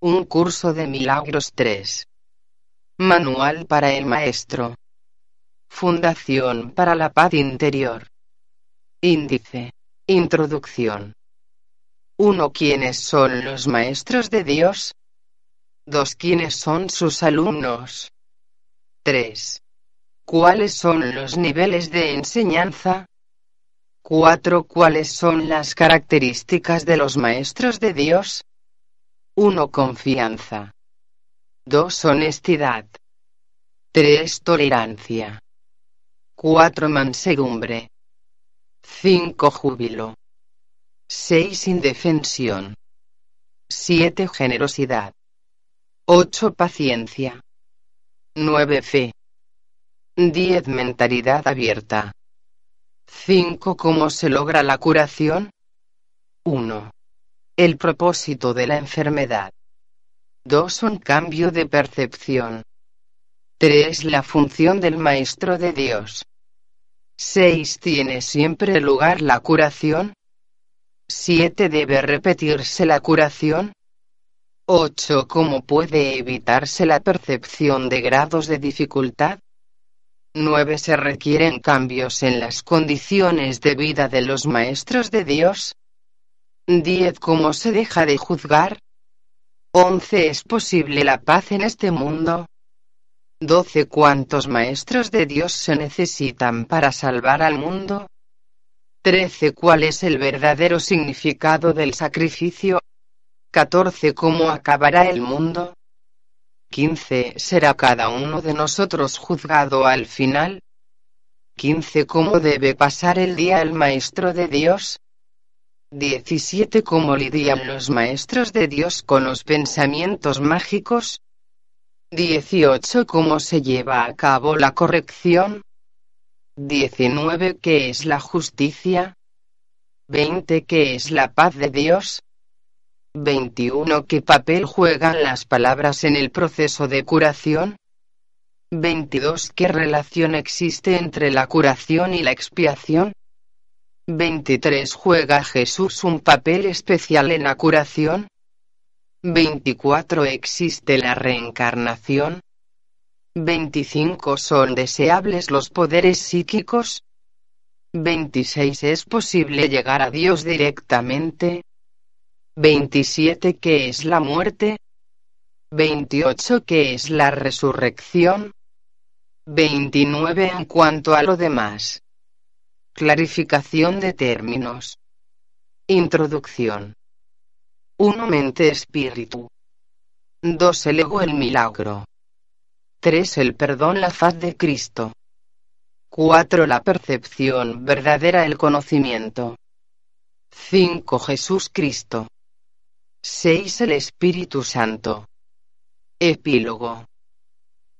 Un curso de milagros 3. Manual para el maestro. Fundación para la paz interior. Índice. Introducción. 1. ¿Quiénes son los maestros de Dios? 2. ¿Quiénes son sus alumnos? 3. ¿Cuáles son los niveles de enseñanza? 4. ¿Cuáles son las características de los maestros de Dios? 1. Confianza. 2. Honestidad. 3. Tolerancia. 4. Mansedumbre. 5. Júbilo. 6. Indefensión. 7. Generosidad. 8. Paciencia. 9. Fe. 10. Mentalidad abierta. 5. ¿Cómo se logra la curación? 1. El propósito de la enfermedad. 2. Un cambio de percepción. 3. La función del Maestro de Dios. 6. ¿Tiene siempre lugar la curación? 7. ¿Debe repetirse la curación? 8. ¿Cómo puede evitarse la percepción de grados de dificultad? 9. ¿Se requieren cambios en las condiciones de vida de los maestros de Dios? 10. ¿Cómo se deja de juzgar? 11. ¿Es posible la paz en este mundo? 12. ¿Cuántos maestros de Dios se necesitan para salvar al mundo? 13. ¿Cuál es el verdadero significado del sacrificio? 14. ¿Cómo acabará el mundo? 15. ¿Será cada uno de nosotros juzgado al final? 15. ¿Cómo debe pasar el día el Maestro de Dios? 17. ¿Cómo lidian los maestros de Dios con los pensamientos mágicos? 18. ¿Cómo se lleva a cabo la corrección? 19. ¿Qué es la justicia? 20. ¿Qué es la paz de Dios? 21. ¿Qué papel juegan las palabras en el proceso de curación? 22. ¿Qué relación existe entre la curación y la expiación? 23. ¿Juega Jesús un papel especial en la curación? 24. ¿Existe la reencarnación? 25. ¿Son deseables los poderes psíquicos? 26. ¿Es posible llegar a Dios directamente? 27. ¿Qué es la muerte? 28. ¿Qué es la resurrección? 29. En cuanto a lo demás. Clarificación de términos. Introducción. 1. Mente espíritu. 2. El ego el milagro. 3. El perdón la faz de Cristo. 4. La percepción verdadera el conocimiento. 5. Jesús Cristo. 6. El Espíritu Santo. Epílogo.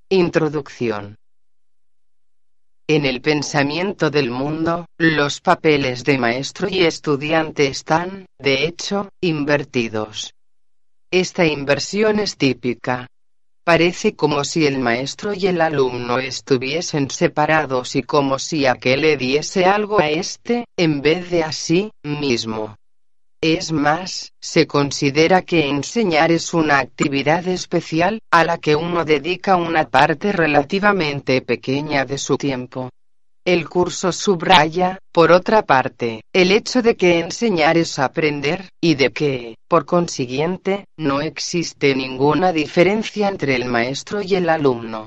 Introducción. En el pensamiento del mundo, los papeles de maestro y estudiante están, de hecho, invertidos. Esta inversión es típica. Parece como si el maestro y el alumno estuviesen separados y como si aquel le diese algo a este, en vez de a sí mismo. Es más, se considera que enseñar es una actividad especial, a la que uno dedica una parte relativamente pequeña de su tiempo. El curso subraya, por otra parte, el hecho de que enseñar es aprender, y de que, por consiguiente, no existe ninguna diferencia entre el maestro y el alumno.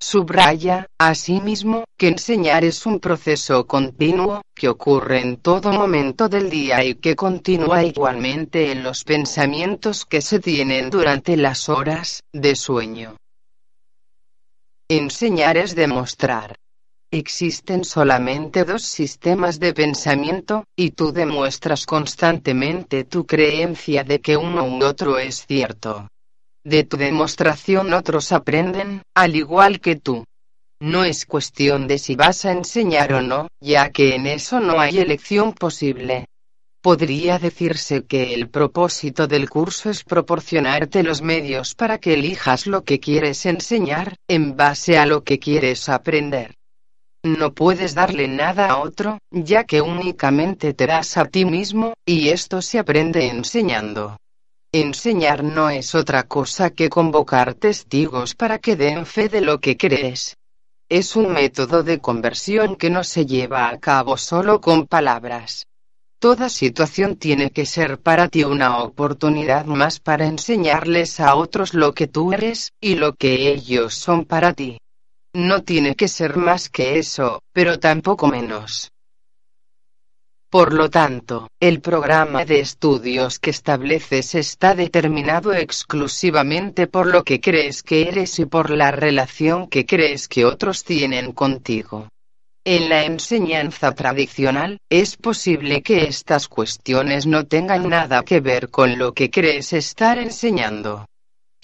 Subraya, asimismo, que enseñar es un proceso continuo, que ocurre en todo momento del día y que continúa igualmente en los pensamientos que se tienen durante las horas de sueño. Enseñar es demostrar. Existen solamente dos sistemas de pensamiento, y tú demuestras constantemente tu creencia de que uno u otro es cierto. De tu demostración otros aprenden, al igual que tú. No es cuestión de si vas a enseñar o no, ya que en eso no hay elección posible. Podría decirse que el propósito del curso es proporcionarte los medios para que elijas lo que quieres enseñar, en base a lo que quieres aprender. No puedes darle nada a otro, ya que únicamente te das a ti mismo, y esto se aprende enseñando. Enseñar no es otra cosa que convocar testigos para que den fe de lo que crees. Es un método de conversión que no se lleva a cabo solo con palabras. Toda situación tiene que ser para ti una oportunidad más para enseñarles a otros lo que tú eres, y lo que ellos son para ti. No tiene que ser más que eso, pero tampoco menos. Por lo tanto, el programa de estudios que estableces está determinado exclusivamente por lo que crees que eres y por la relación que crees que otros tienen contigo. En la enseñanza tradicional, es posible que estas cuestiones no tengan nada que ver con lo que crees estar enseñando.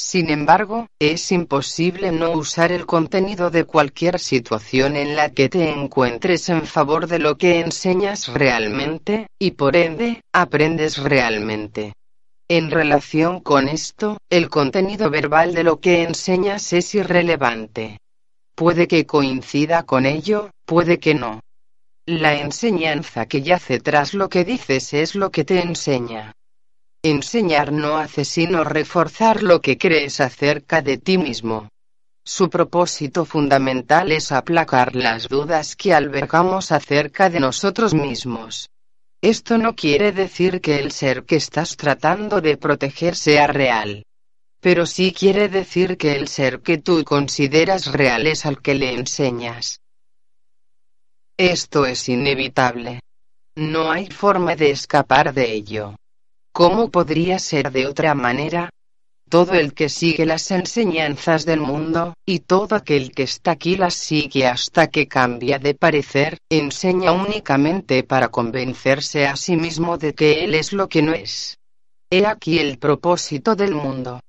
Sin embargo, es imposible no usar el contenido de cualquier situación en la que te encuentres en favor de lo que enseñas realmente, y por ende, aprendes realmente. En relación con esto, el contenido verbal de lo que enseñas es irrelevante. Puede que coincida con ello, puede que no. La enseñanza que yace tras lo que dices es lo que te enseña. Enseñar no hace sino reforzar lo que crees acerca de ti mismo. Su propósito fundamental es aplacar las dudas que albergamos acerca de nosotros mismos. Esto no quiere decir que el ser que estás tratando de proteger sea real. Pero sí quiere decir que el ser que tú consideras real es al que le enseñas. Esto es inevitable. No hay forma de escapar de ello. ¿Cómo podría ser de otra manera? Todo el que sigue las enseñanzas del mundo, y todo aquel que está aquí las sigue hasta que cambia de parecer, enseña únicamente para convencerse a sí mismo de que él es lo que no es. He aquí el propósito del mundo.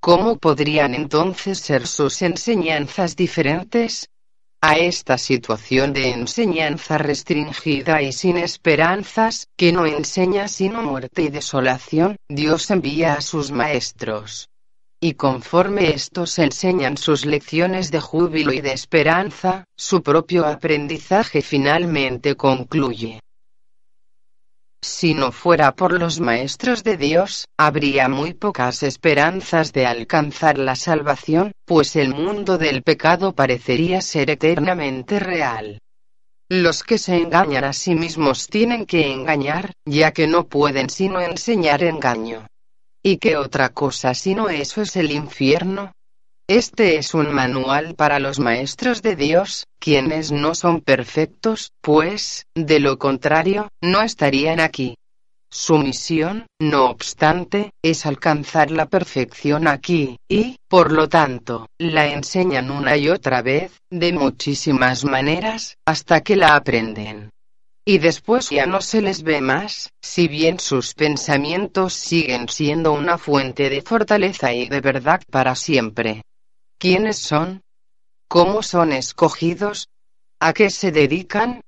¿Cómo podrían entonces ser sus enseñanzas diferentes? A esta situación de enseñanza restringida y sin esperanzas, que no enseña sino muerte y desolación, Dios envía a sus maestros. Y conforme estos enseñan sus lecciones de júbilo y de esperanza, su propio aprendizaje finalmente concluye. Si no fuera por los maestros de Dios, habría muy pocas esperanzas de alcanzar la salvación, pues el mundo del pecado parecería ser eternamente real. Los que se engañan a sí mismos tienen que engañar, ya que no pueden sino enseñar engaño. ¿Y qué otra cosa sino eso es el infierno? Este es un manual para los maestros de Dios, quienes no son perfectos, pues, de lo contrario, no estarían aquí. Su misión, no obstante, es alcanzar la perfección aquí, y, por lo tanto, la enseñan una y otra vez, de muchísimas maneras, hasta que la aprenden. Y después ya no se les ve más, si bien sus pensamientos siguen siendo una fuente de fortaleza y de verdad para siempre. ¿Quiénes son? ¿Cómo son escogidos? ¿A qué se dedican?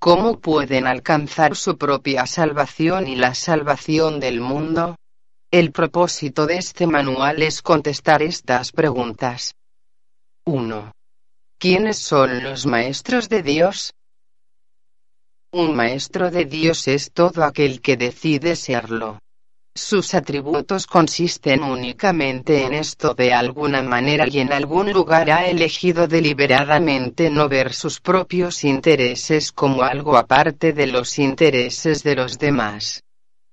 ¿Cómo pueden alcanzar su propia salvación y la salvación del mundo? El propósito de este manual es contestar estas preguntas. 1. ¿Quiénes son los maestros de Dios? Un maestro de Dios es todo aquel que decide serlo. Sus atributos consisten únicamente en esto de alguna manera y en algún lugar ha elegido deliberadamente no ver sus propios intereses como algo aparte de los intereses de los demás.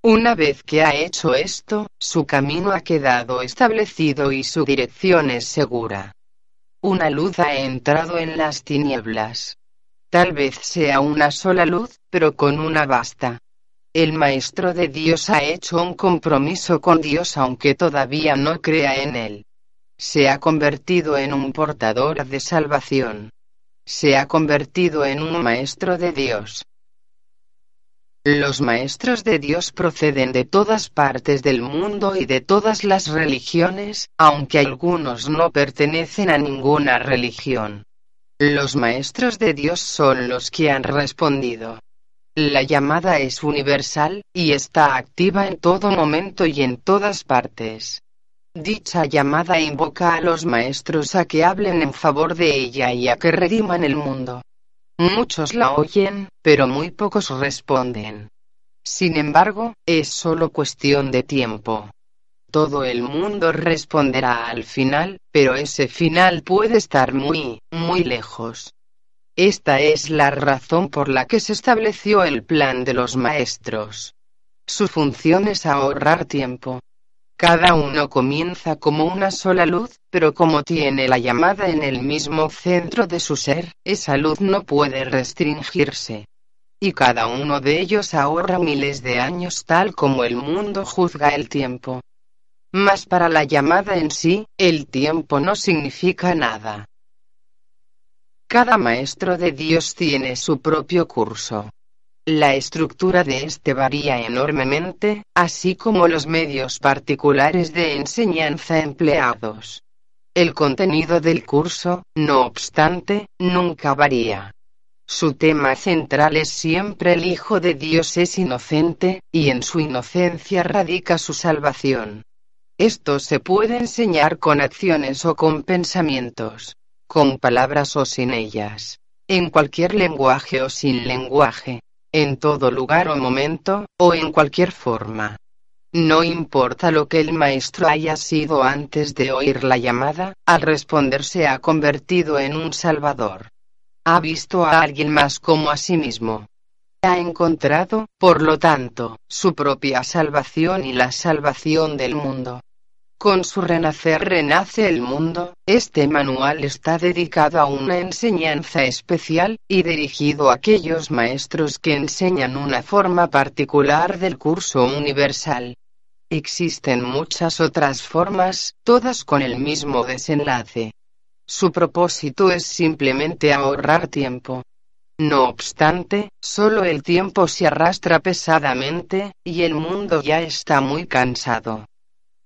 Una vez que ha hecho esto, su camino ha quedado establecido y su dirección es segura. Una luz ha entrado en las tinieblas. Tal vez sea una sola luz, pero con una basta. El Maestro de Dios ha hecho un compromiso con Dios aunque todavía no crea en Él. Se ha convertido en un portador de salvación. se ha convertido en un maestro de Dios. Los maestros de Dios proceden de todas partes del mundo y de todas las religiones, aunque algunos no pertenecen a ninguna religión. Los maestros de Dios son los que han respondido. La llamada es universal, y está activa en todo momento y en todas partes. Dicha llamada invoca a los maestros a que hablen en favor de ella y a que rediman el mundo. Muchos la oyen, pero muy pocos responden. Sin embargo, es solo cuestión de tiempo. Todo el mundo responderá al final, pero ese final puede estar muy, muy lejos. Esta es la razón por la que se estableció el plan de los maestros. Su función es ahorrar tiempo, cada uno comienza como una sola luz, pero como tiene la llamada en el mismo centro de su ser, esa luz no puede restringirse. Y cada uno de ellos ahorra miles de años tal como el mundo juzga el tiempo. Mas para la llamada en sí, el tiempo no significa nada. Cada maestro de Dios tiene su propio curso. La estructura de este varía enormemente, así como los medios particulares de enseñanza empleados. El contenido del curso, no obstante, nunca varía. Su tema central es siempre el Hijo de Dios es inocente, y en su inocencia radica su salvación. Esto se puede enseñar con acciones o con pensamientos, con palabras o sin ellas, en cualquier lenguaje o sin lenguaje, en todo lugar o momento, o en cualquier forma. No importa lo que el maestro haya sido antes de oír la llamada, al responder se ha convertido en un salvador. Ha visto a alguien más como a sí mismo. Ha encontrado, por lo tanto, su propia salvación y la salvación del mundo. Con su renacer renace el mundo, este manual está dedicado a una enseñanza especial, y dirigido a aquellos maestros que enseñan una forma particular del curso universal. Existen muchas otras formas, todas con el mismo desenlace. Su propósito es simplemente ahorrar tiempo. No obstante, solo el tiempo se arrastra pesadamente, y el mundo ya está muy cansado.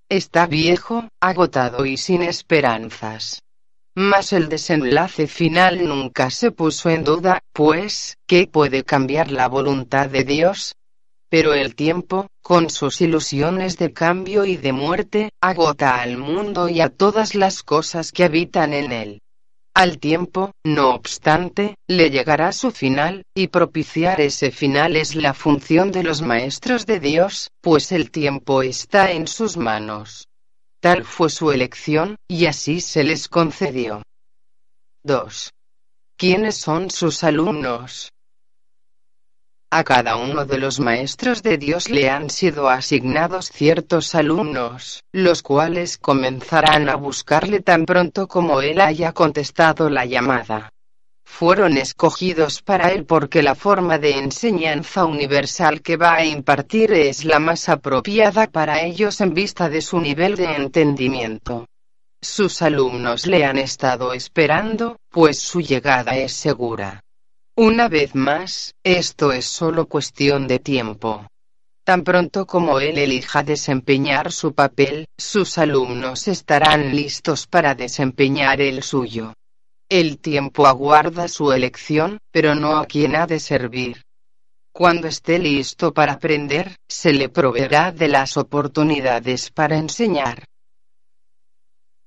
Está viejo, agotado y sin esperanzas. Mas el desenlace final nunca se puso en duda, pues, ¿qué puede cambiar la voluntad de Dios? Pero el tiempo, con sus ilusiones de cambio y de muerte, agota al mundo y a todas las cosas que habitan en él. Al tiempo, no obstante, le llegará su final, y propiciar ese final es la función de los maestros de Dios, pues el tiempo está en sus manos. Tal fue su elección, y así se les concedió. 2. ¿Quiénes son sus alumnos? A cada uno de los maestros de Dios le han sido asignados ciertos alumnos, los cuales comenzarán a buscarle tan pronto como él haya contestado la llamada. Fueron escogidos para él porque la forma de enseñanza universal que va a impartir es la más apropiada para ellos en vista de su nivel de entendimiento. Sus alumnos le han estado esperando, pues su llegada es segura. Una vez más, esto es solo cuestión de tiempo. Tan pronto como él elija desempeñar su papel, sus alumnos estarán listos para desempeñar el suyo. El tiempo aguarda su elección, pero no a quien ha de servir. Cuando esté listo para aprender, se le proveerá de las oportunidades para enseñar.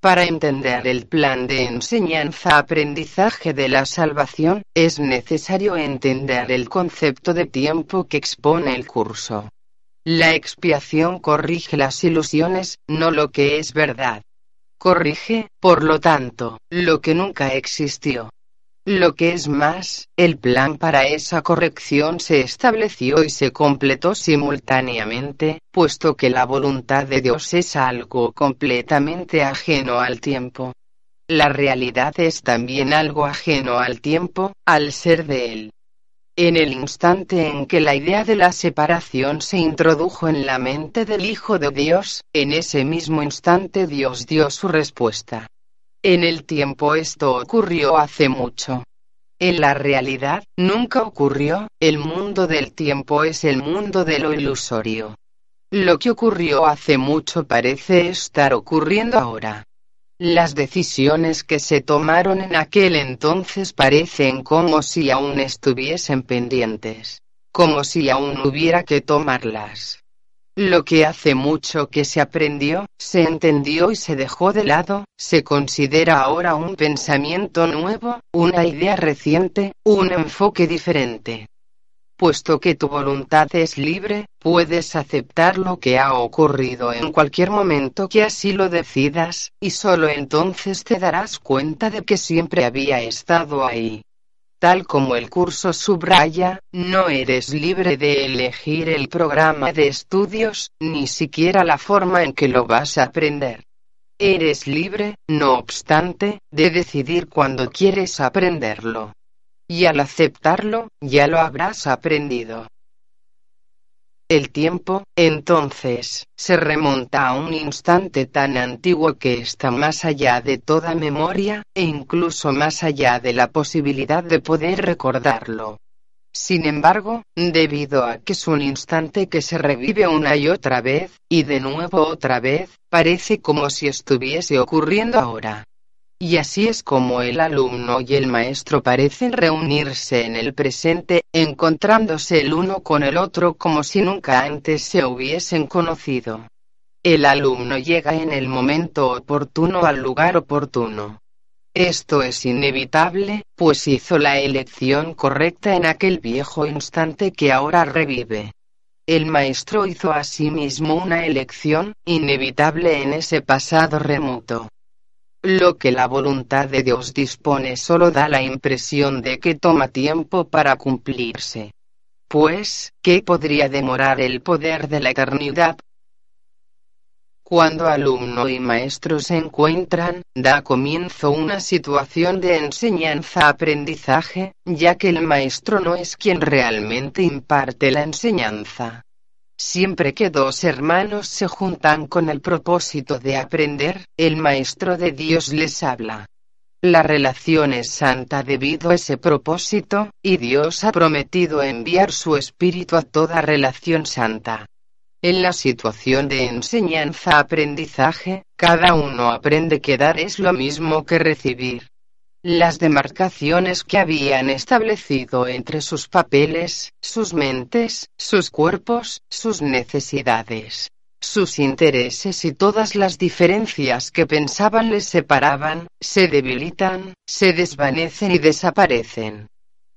Para entender el plan de enseñanza-aprendizaje de la salvación, es necesario entender el concepto de tiempo que expone el curso. La expiación corrige las ilusiones, no lo que es verdad. Corrige, por lo tanto, lo que nunca existió. Lo que es más, el plan para esa corrección se estableció y se completó simultáneamente, puesto que la voluntad de Dios es algo completamente ajeno al tiempo. La realidad es también algo ajeno al tiempo, al ser de él. En el instante en que la idea de la separación se introdujo en la mente del Hijo de Dios, en ese mismo instante Dios dio su respuesta. En el tiempo esto ocurrió hace mucho. En la realidad, nunca ocurrió, el mundo del tiempo es el mundo de lo ilusorio. Lo que ocurrió hace mucho parece estar ocurriendo ahora. Las decisiones que se tomaron en aquel entonces parecen como si aún estuviesen pendientes, como si aún hubiera que tomarlas. Lo que hace mucho que se aprendió, se entendió y se dejó de lado, se considera ahora un pensamiento nuevo, una idea reciente, un enfoque diferente puesto que tu voluntad es libre, puedes aceptar lo que ha ocurrido en cualquier momento que así lo decidas, y solo entonces te darás cuenta de que siempre había estado ahí. Tal como el curso subraya, no eres libre de elegir el programa de estudios, ni siquiera la forma en que lo vas a aprender. Eres libre, no obstante, de decidir cuándo quieres aprenderlo y al aceptarlo, ya lo habrás aprendido. El tiempo, entonces, se remonta a un instante tan antiguo que está más allá de toda memoria, e incluso más allá de la posibilidad de poder recordarlo. Sin embargo, debido a que es un instante que se revive una y otra vez, y de nuevo otra vez, parece como si estuviese ocurriendo ahora. Y así es como el alumno y el maestro parecen reunirse en el presente, encontrándose el uno con el otro como si nunca antes se hubiesen conocido. El alumno llega en el momento oportuno al lugar oportuno. Esto es inevitable, pues hizo la elección correcta en aquel viejo instante que ahora revive. El maestro hizo asimismo una elección, inevitable en ese pasado remoto. Lo que la voluntad de Dios dispone solo da la impresión de que toma tiempo para cumplirse. Pues, ¿qué podría demorar el poder de la eternidad? Cuando alumno y maestro se encuentran, da comienzo una situación de enseñanza-aprendizaje, ya que el maestro no es quien realmente imparte la enseñanza. Siempre que dos hermanos se juntan con el propósito de aprender, el Maestro de Dios les habla. La relación es santa debido a ese propósito, y Dios ha prometido enviar su Espíritu a toda relación santa. En la situación de enseñanza-aprendizaje, cada uno aprende que dar es lo mismo que recibir. Las demarcaciones que habían establecido entre sus papeles, sus mentes, sus cuerpos, sus necesidades, sus intereses y todas las diferencias que pensaban les separaban, se debilitan, se desvanecen y desaparecen.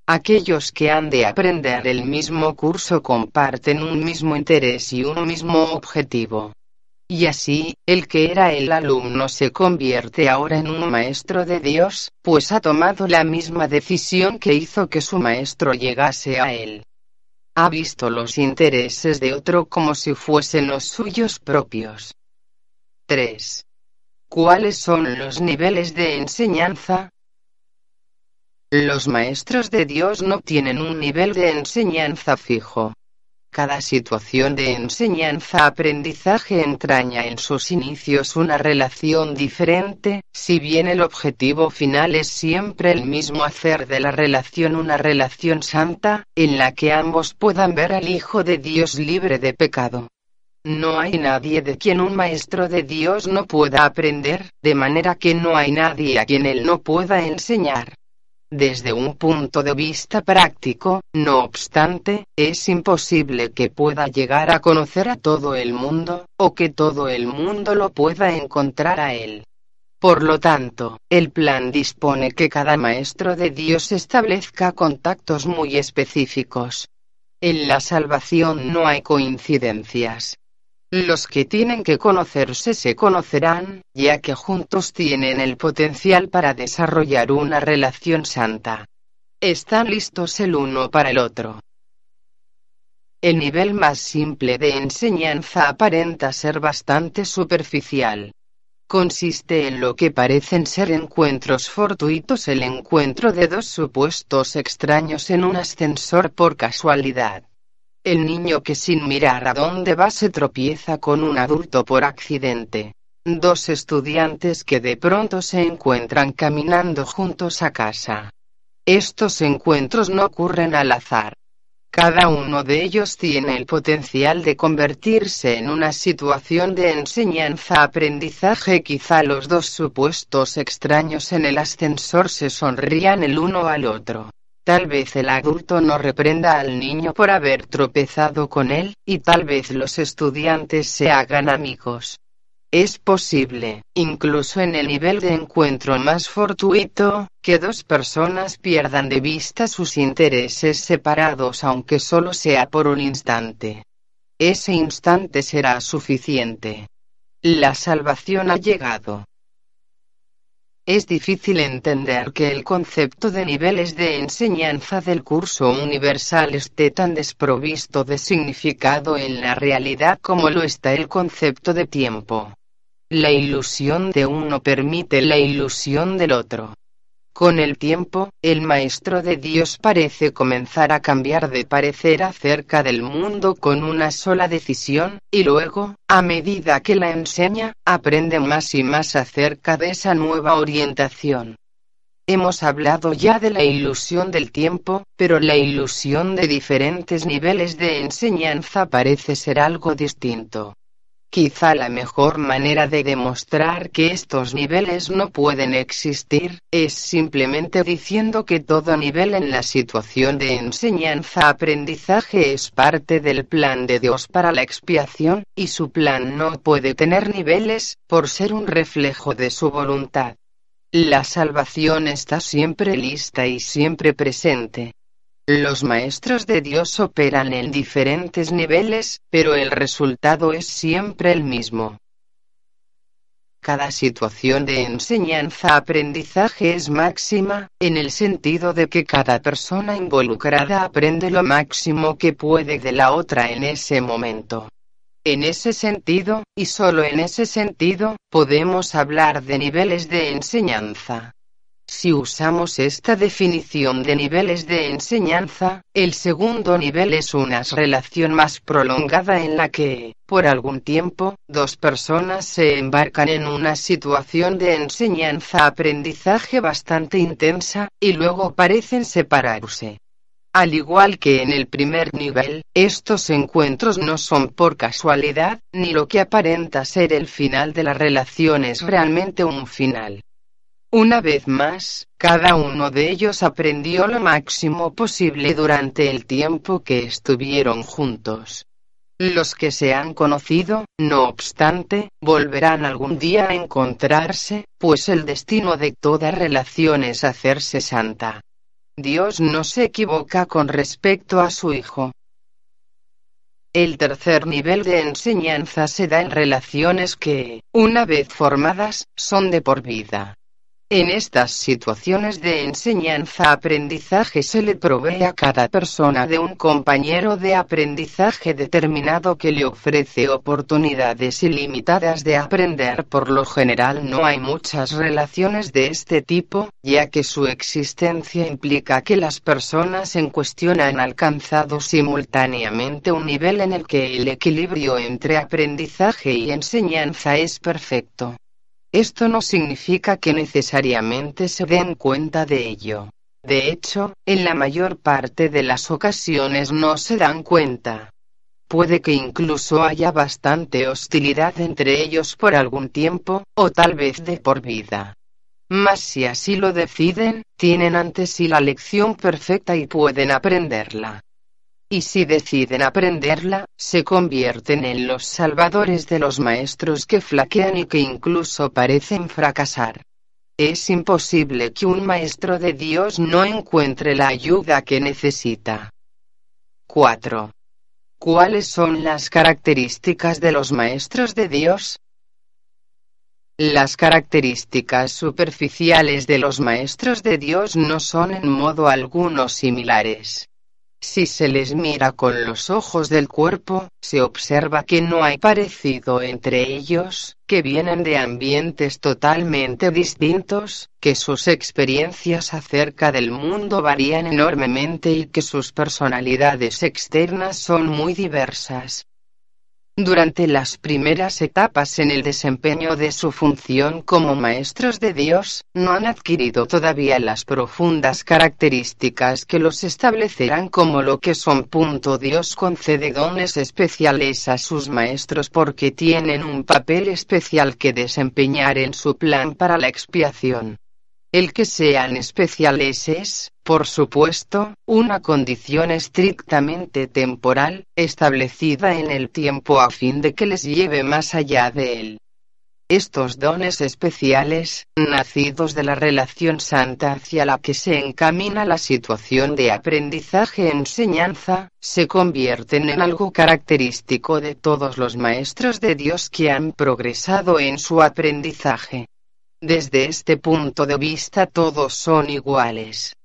Aquellos que han de aprender el mismo curso comparten un mismo interés y un mismo objetivo. Y así, el que era el alumno se convierte ahora en un maestro de Dios, pues ha tomado la misma decisión que hizo que su maestro llegase a él. Ha visto los intereses de otro como si fuesen los suyos propios. 3. ¿Cuáles son los niveles de enseñanza? Los maestros de Dios no tienen un nivel de enseñanza fijo. Cada situación de enseñanza-aprendizaje entraña en sus inicios una relación diferente, si bien el objetivo final es siempre el mismo hacer de la relación una relación santa, en la que ambos puedan ver al Hijo de Dios libre de pecado. No hay nadie de quien un maestro de Dios no pueda aprender, de manera que no hay nadie a quien él no pueda enseñar. Desde un punto de vista práctico, no obstante, es imposible que pueda llegar a conocer a todo el mundo, o que todo el mundo lo pueda encontrar a él. Por lo tanto, el plan dispone que cada maestro de Dios establezca contactos muy específicos. En la salvación no hay coincidencias. Los que tienen que conocerse se conocerán, ya que juntos tienen el potencial para desarrollar una relación santa. Están listos el uno para el otro. El nivel más simple de enseñanza aparenta ser bastante superficial. Consiste en lo que parecen ser encuentros fortuitos, el encuentro de dos supuestos extraños en un ascensor por casualidad. El niño que sin mirar a dónde va se tropieza con un adulto por accidente. Dos estudiantes que de pronto se encuentran caminando juntos a casa. Estos encuentros no ocurren al azar. Cada uno de ellos tiene el potencial de convertirse en una situación de enseñanza-aprendizaje. Quizá los dos supuestos extraños en el ascensor se sonrían el uno al otro. Tal vez el adulto no reprenda al niño por haber tropezado con él, y tal vez los estudiantes se hagan amigos. Es posible, incluso en el nivel de encuentro más fortuito, que dos personas pierdan de vista sus intereses separados aunque solo sea por un instante. Ese instante será suficiente. La salvación ha llegado. Es difícil entender que el concepto de niveles de enseñanza del curso universal esté tan desprovisto de significado en la realidad como lo está el concepto de tiempo. La ilusión de uno permite la ilusión del otro. Con el tiempo, el Maestro de Dios parece comenzar a cambiar de parecer acerca del mundo con una sola decisión, y luego, a medida que la enseña, aprende más y más acerca de esa nueva orientación. Hemos hablado ya de la ilusión del tiempo, pero la ilusión de diferentes niveles de enseñanza parece ser algo distinto. Quizá la mejor manera de demostrar que estos niveles no pueden existir, es simplemente diciendo que todo nivel en la situación de enseñanza-aprendizaje es parte del plan de Dios para la expiación, y su plan no puede tener niveles, por ser un reflejo de su voluntad. La salvación está siempre lista y siempre presente. Los maestros de Dios operan en diferentes niveles, pero el resultado es siempre el mismo. Cada situación de enseñanza-aprendizaje es máxima, en el sentido de que cada persona involucrada aprende lo máximo que puede de la otra en ese momento. En ese sentido, y solo en ese sentido, podemos hablar de niveles de enseñanza. Si usamos esta definición de niveles de enseñanza, el segundo nivel es una relación más prolongada en la que, por algún tiempo, dos personas se embarcan en una situación de enseñanza-aprendizaje bastante intensa, y luego parecen separarse. Al igual que en el primer nivel, estos encuentros no son por casualidad, ni lo que aparenta ser el final de la relación es realmente un final. Una vez más, cada uno de ellos aprendió lo máximo posible durante el tiempo que estuvieron juntos. Los que se han conocido, no obstante, volverán algún día a encontrarse, pues el destino de toda relación es hacerse santa. Dios no se equivoca con respecto a su Hijo. El tercer nivel de enseñanza se da en relaciones que, una vez formadas, son de por vida. En estas situaciones de enseñanza-aprendizaje se le provee a cada persona de un compañero de aprendizaje determinado que le ofrece oportunidades ilimitadas de aprender. Por lo general no hay muchas relaciones de este tipo, ya que su existencia implica que las personas en cuestión han alcanzado simultáneamente un nivel en el que el equilibrio entre aprendizaje y enseñanza es perfecto. Esto no significa que necesariamente se den cuenta de ello. De hecho, en la mayor parte de las ocasiones no se dan cuenta. Puede que incluso haya bastante hostilidad entre ellos por algún tiempo, o tal vez de por vida. Mas si así lo deciden, tienen ante sí la lección perfecta y pueden aprenderla y si deciden aprenderla, se convierten en los salvadores de los maestros que flaquean y que incluso parecen fracasar. Es imposible que un maestro de Dios no encuentre la ayuda que necesita. 4. ¿Cuáles son las características de los maestros de Dios? Las características superficiales de los maestros de Dios no son en modo alguno similares. Si se les mira con los ojos del cuerpo, se observa que no hay parecido entre ellos, que vienen de ambientes totalmente distintos, que sus experiencias acerca del mundo varían enormemente y que sus personalidades externas son muy diversas. Durante las primeras etapas en el desempeño de su función como maestros de Dios, no han adquirido todavía las profundas características que los establecerán como lo que son. Punto Dios concede dones especiales a sus maestros porque tienen un papel especial que desempeñar en su plan para la expiación. El que sean especiales es, por supuesto, una condición estrictamente temporal, establecida en el tiempo a fin de que les lleve más allá de él. Estos dones especiales, nacidos de la relación santa hacia la que se encamina la situación de aprendizaje-enseñanza, se convierten en algo característico de todos los maestros de Dios que han progresado en su aprendizaje. Desde este punto de vista todos son iguales.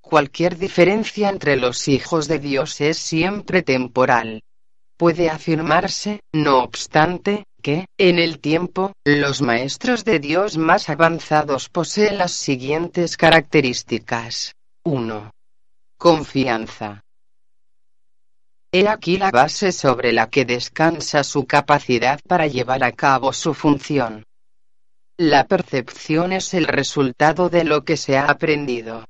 Cualquier diferencia entre los hijos de Dios es siempre temporal. Puede afirmarse, no obstante, que, en el tiempo, los maestros de Dios más avanzados poseen las siguientes características. 1. Confianza. He aquí la base sobre la que descansa su capacidad para llevar a cabo su función. La percepción es el resultado de lo que se ha aprendido.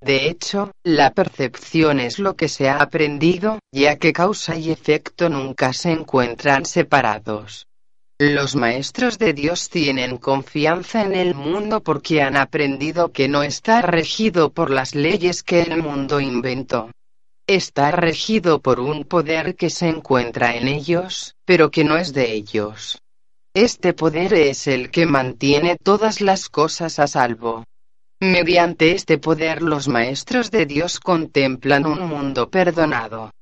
De hecho, la percepción es lo que se ha aprendido, ya que causa y efecto nunca se encuentran separados. Los maestros de Dios tienen confianza en el mundo porque han aprendido que no está regido por las leyes que el mundo inventó. Está regido por un poder que se encuentra en ellos, pero que no es de ellos. Este poder es el que mantiene todas las cosas a salvo. Mediante este poder los maestros de Dios contemplan un mundo perdonado.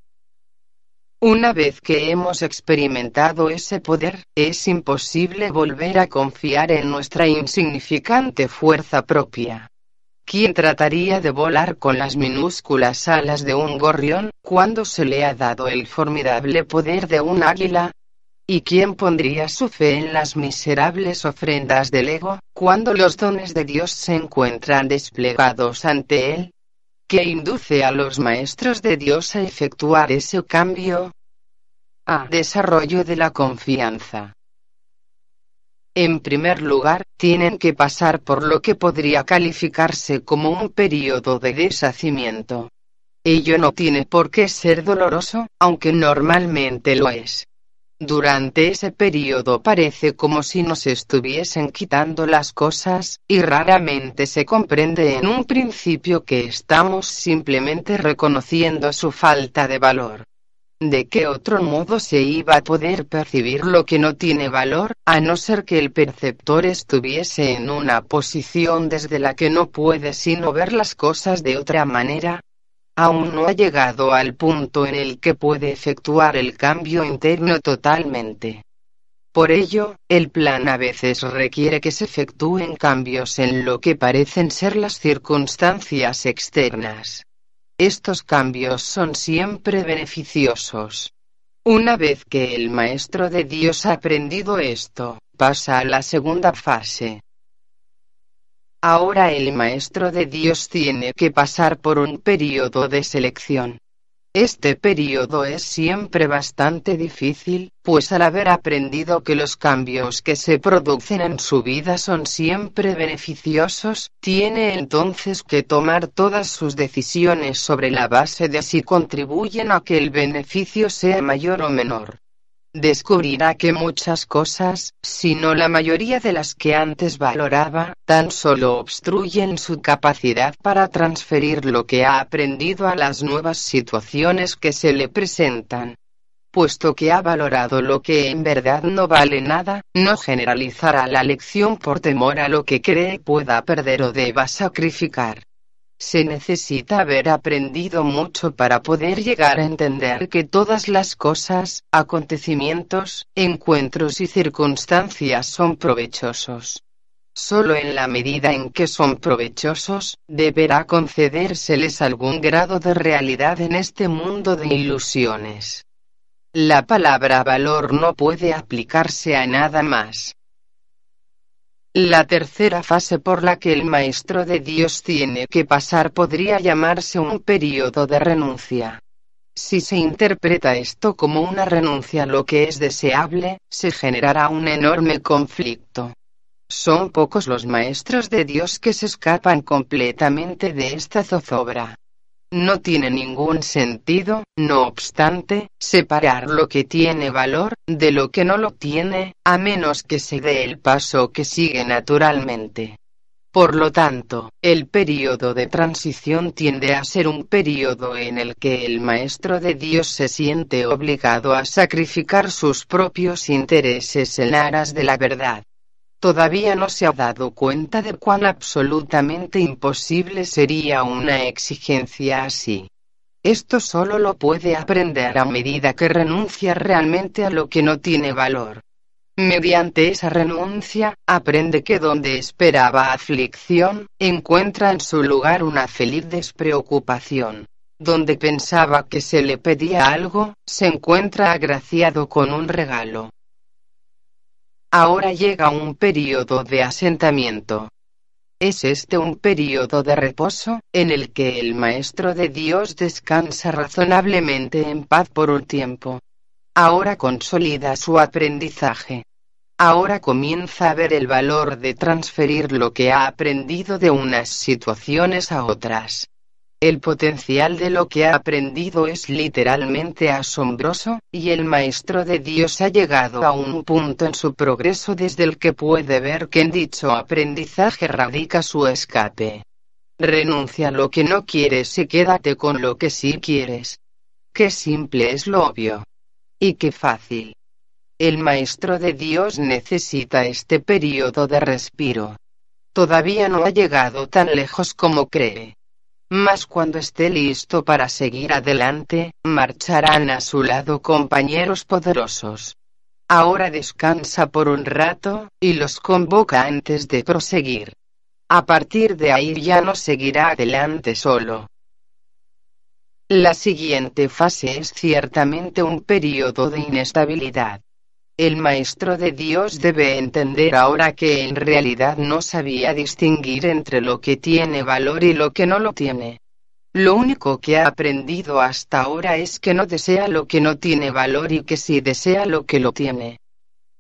Una vez que hemos experimentado ese poder, es imposible volver a confiar en nuestra insignificante fuerza propia. ¿Quién trataría de volar con las minúsculas alas de un gorrión, cuando se le ha dado el formidable poder de un águila? ¿Y quién pondría su fe en las miserables ofrendas del ego, cuando los dones de Dios se encuentran desplegados ante él? ¿Qué induce a los maestros de Dios a efectuar ese cambio? A. Desarrollo de la confianza. En primer lugar, tienen que pasar por lo que podría calificarse como un periodo de deshacimiento. Ello no tiene por qué ser doloroso, aunque normalmente lo es. Durante ese periodo parece como si nos estuviesen quitando las cosas, y raramente se comprende en un principio que estamos simplemente reconociendo su falta de valor. ¿De qué otro modo se iba a poder percibir lo que no tiene valor, a no ser que el perceptor estuviese en una posición desde la que no puede sino ver las cosas de otra manera? Aún no ha llegado al punto en el que puede efectuar el cambio interno totalmente. Por ello, el plan a veces requiere que se efectúen cambios en lo que parecen ser las circunstancias externas. Estos cambios son siempre beneficiosos. Una vez que el Maestro de Dios ha aprendido esto, pasa a la segunda fase, Ahora el Maestro de Dios tiene que pasar por un periodo de selección. Este periodo es siempre bastante difícil, pues al haber aprendido que los cambios que se producen en su vida son siempre beneficiosos, tiene entonces que tomar todas sus decisiones sobre la base de si contribuyen a que el beneficio sea mayor o menor descubrirá que muchas cosas, si no la mayoría de las que antes valoraba, tan solo obstruyen su capacidad para transferir lo que ha aprendido a las nuevas situaciones que se le presentan. Puesto que ha valorado lo que en verdad no vale nada, no generalizará la lección por temor a lo que cree pueda perder o deba sacrificar. Se necesita haber aprendido mucho para poder llegar a entender que todas las cosas, acontecimientos, encuentros y circunstancias son provechosos. Solo en la medida en que son provechosos, deberá concedérseles algún grado de realidad en este mundo de ilusiones. La palabra valor no puede aplicarse a nada más. La tercera fase por la que el Maestro de Dios tiene que pasar podría llamarse un periodo de renuncia. Si se interpreta esto como una renuncia a lo que es deseable, se generará un enorme conflicto. Son pocos los maestros de Dios que se escapan completamente de esta zozobra. No tiene ningún sentido, no obstante, separar lo que tiene valor, de lo que no lo tiene, a menos que se dé el paso que sigue naturalmente. Por lo tanto, el período de transición tiende a ser un período en el que el Maestro de Dios se siente obligado a sacrificar sus propios intereses en aras de la verdad todavía no se ha dado cuenta de cuán absolutamente imposible sería una exigencia así. Esto solo lo puede aprender a medida que renuncia realmente a lo que no tiene valor. Mediante esa renuncia, aprende que donde esperaba aflicción, encuentra en su lugar una feliz despreocupación. Donde pensaba que se le pedía algo, se encuentra agraciado con un regalo. Ahora llega un período de asentamiento. Es este un período de reposo, en el que el Maestro de Dios descansa razonablemente en paz por un tiempo. Ahora consolida su aprendizaje. Ahora comienza a ver el valor de transferir lo que ha aprendido de unas situaciones a otras. El potencial de lo que ha aprendido es literalmente asombroso, y el Maestro de Dios ha llegado a un punto en su progreso desde el que puede ver que en dicho aprendizaje radica su escape. Renuncia a lo que no quieres y quédate con lo que sí quieres. Qué simple es lo obvio. Y qué fácil. El Maestro de Dios necesita este periodo de respiro. Todavía no ha llegado tan lejos como cree mas cuando esté listo para seguir adelante, marcharán a su lado compañeros poderosos. Ahora descansa por un rato, y los convoca antes de proseguir. A partir de ahí ya no seguirá adelante solo. La siguiente fase es ciertamente un periodo de inestabilidad. El Maestro de Dios debe entender ahora que en realidad no sabía distinguir entre lo que tiene valor y lo que no lo tiene. Lo único que ha aprendido hasta ahora es que no desea lo que no tiene valor y que sí desea lo que lo tiene.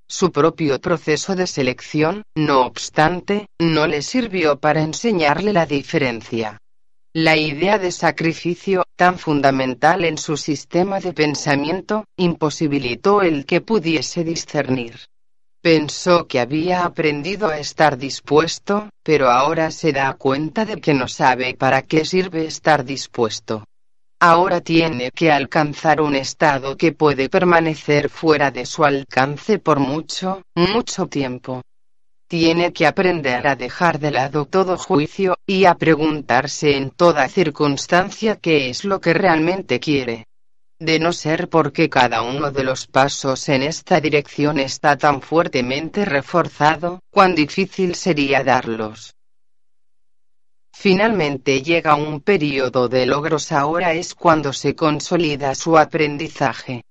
Su propio proceso de selección, no obstante, no le sirvió para enseñarle la diferencia. La idea de sacrificio, tan fundamental en su sistema de pensamiento, imposibilitó el que pudiese discernir. Pensó que había aprendido a estar dispuesto, pero ahora se da cuenta de que no sabe para qué sirve estar dispuesto. Ahora tiene que alcanzar un estado que puede permanecer fuera de su alcance por mucho, mucho tiempo tiene que aprender a dejar de lado todo juicio, y a preguntarse en toda circunstancia qué es lo que realmente quiere. De no ser porque cada uno de los pasos en esta dirección está tan fuertemente reforzado, cuán difícil sería darlos. Finalmente llega un periodo de logros ahora es cuando se consolida su aprendizaje.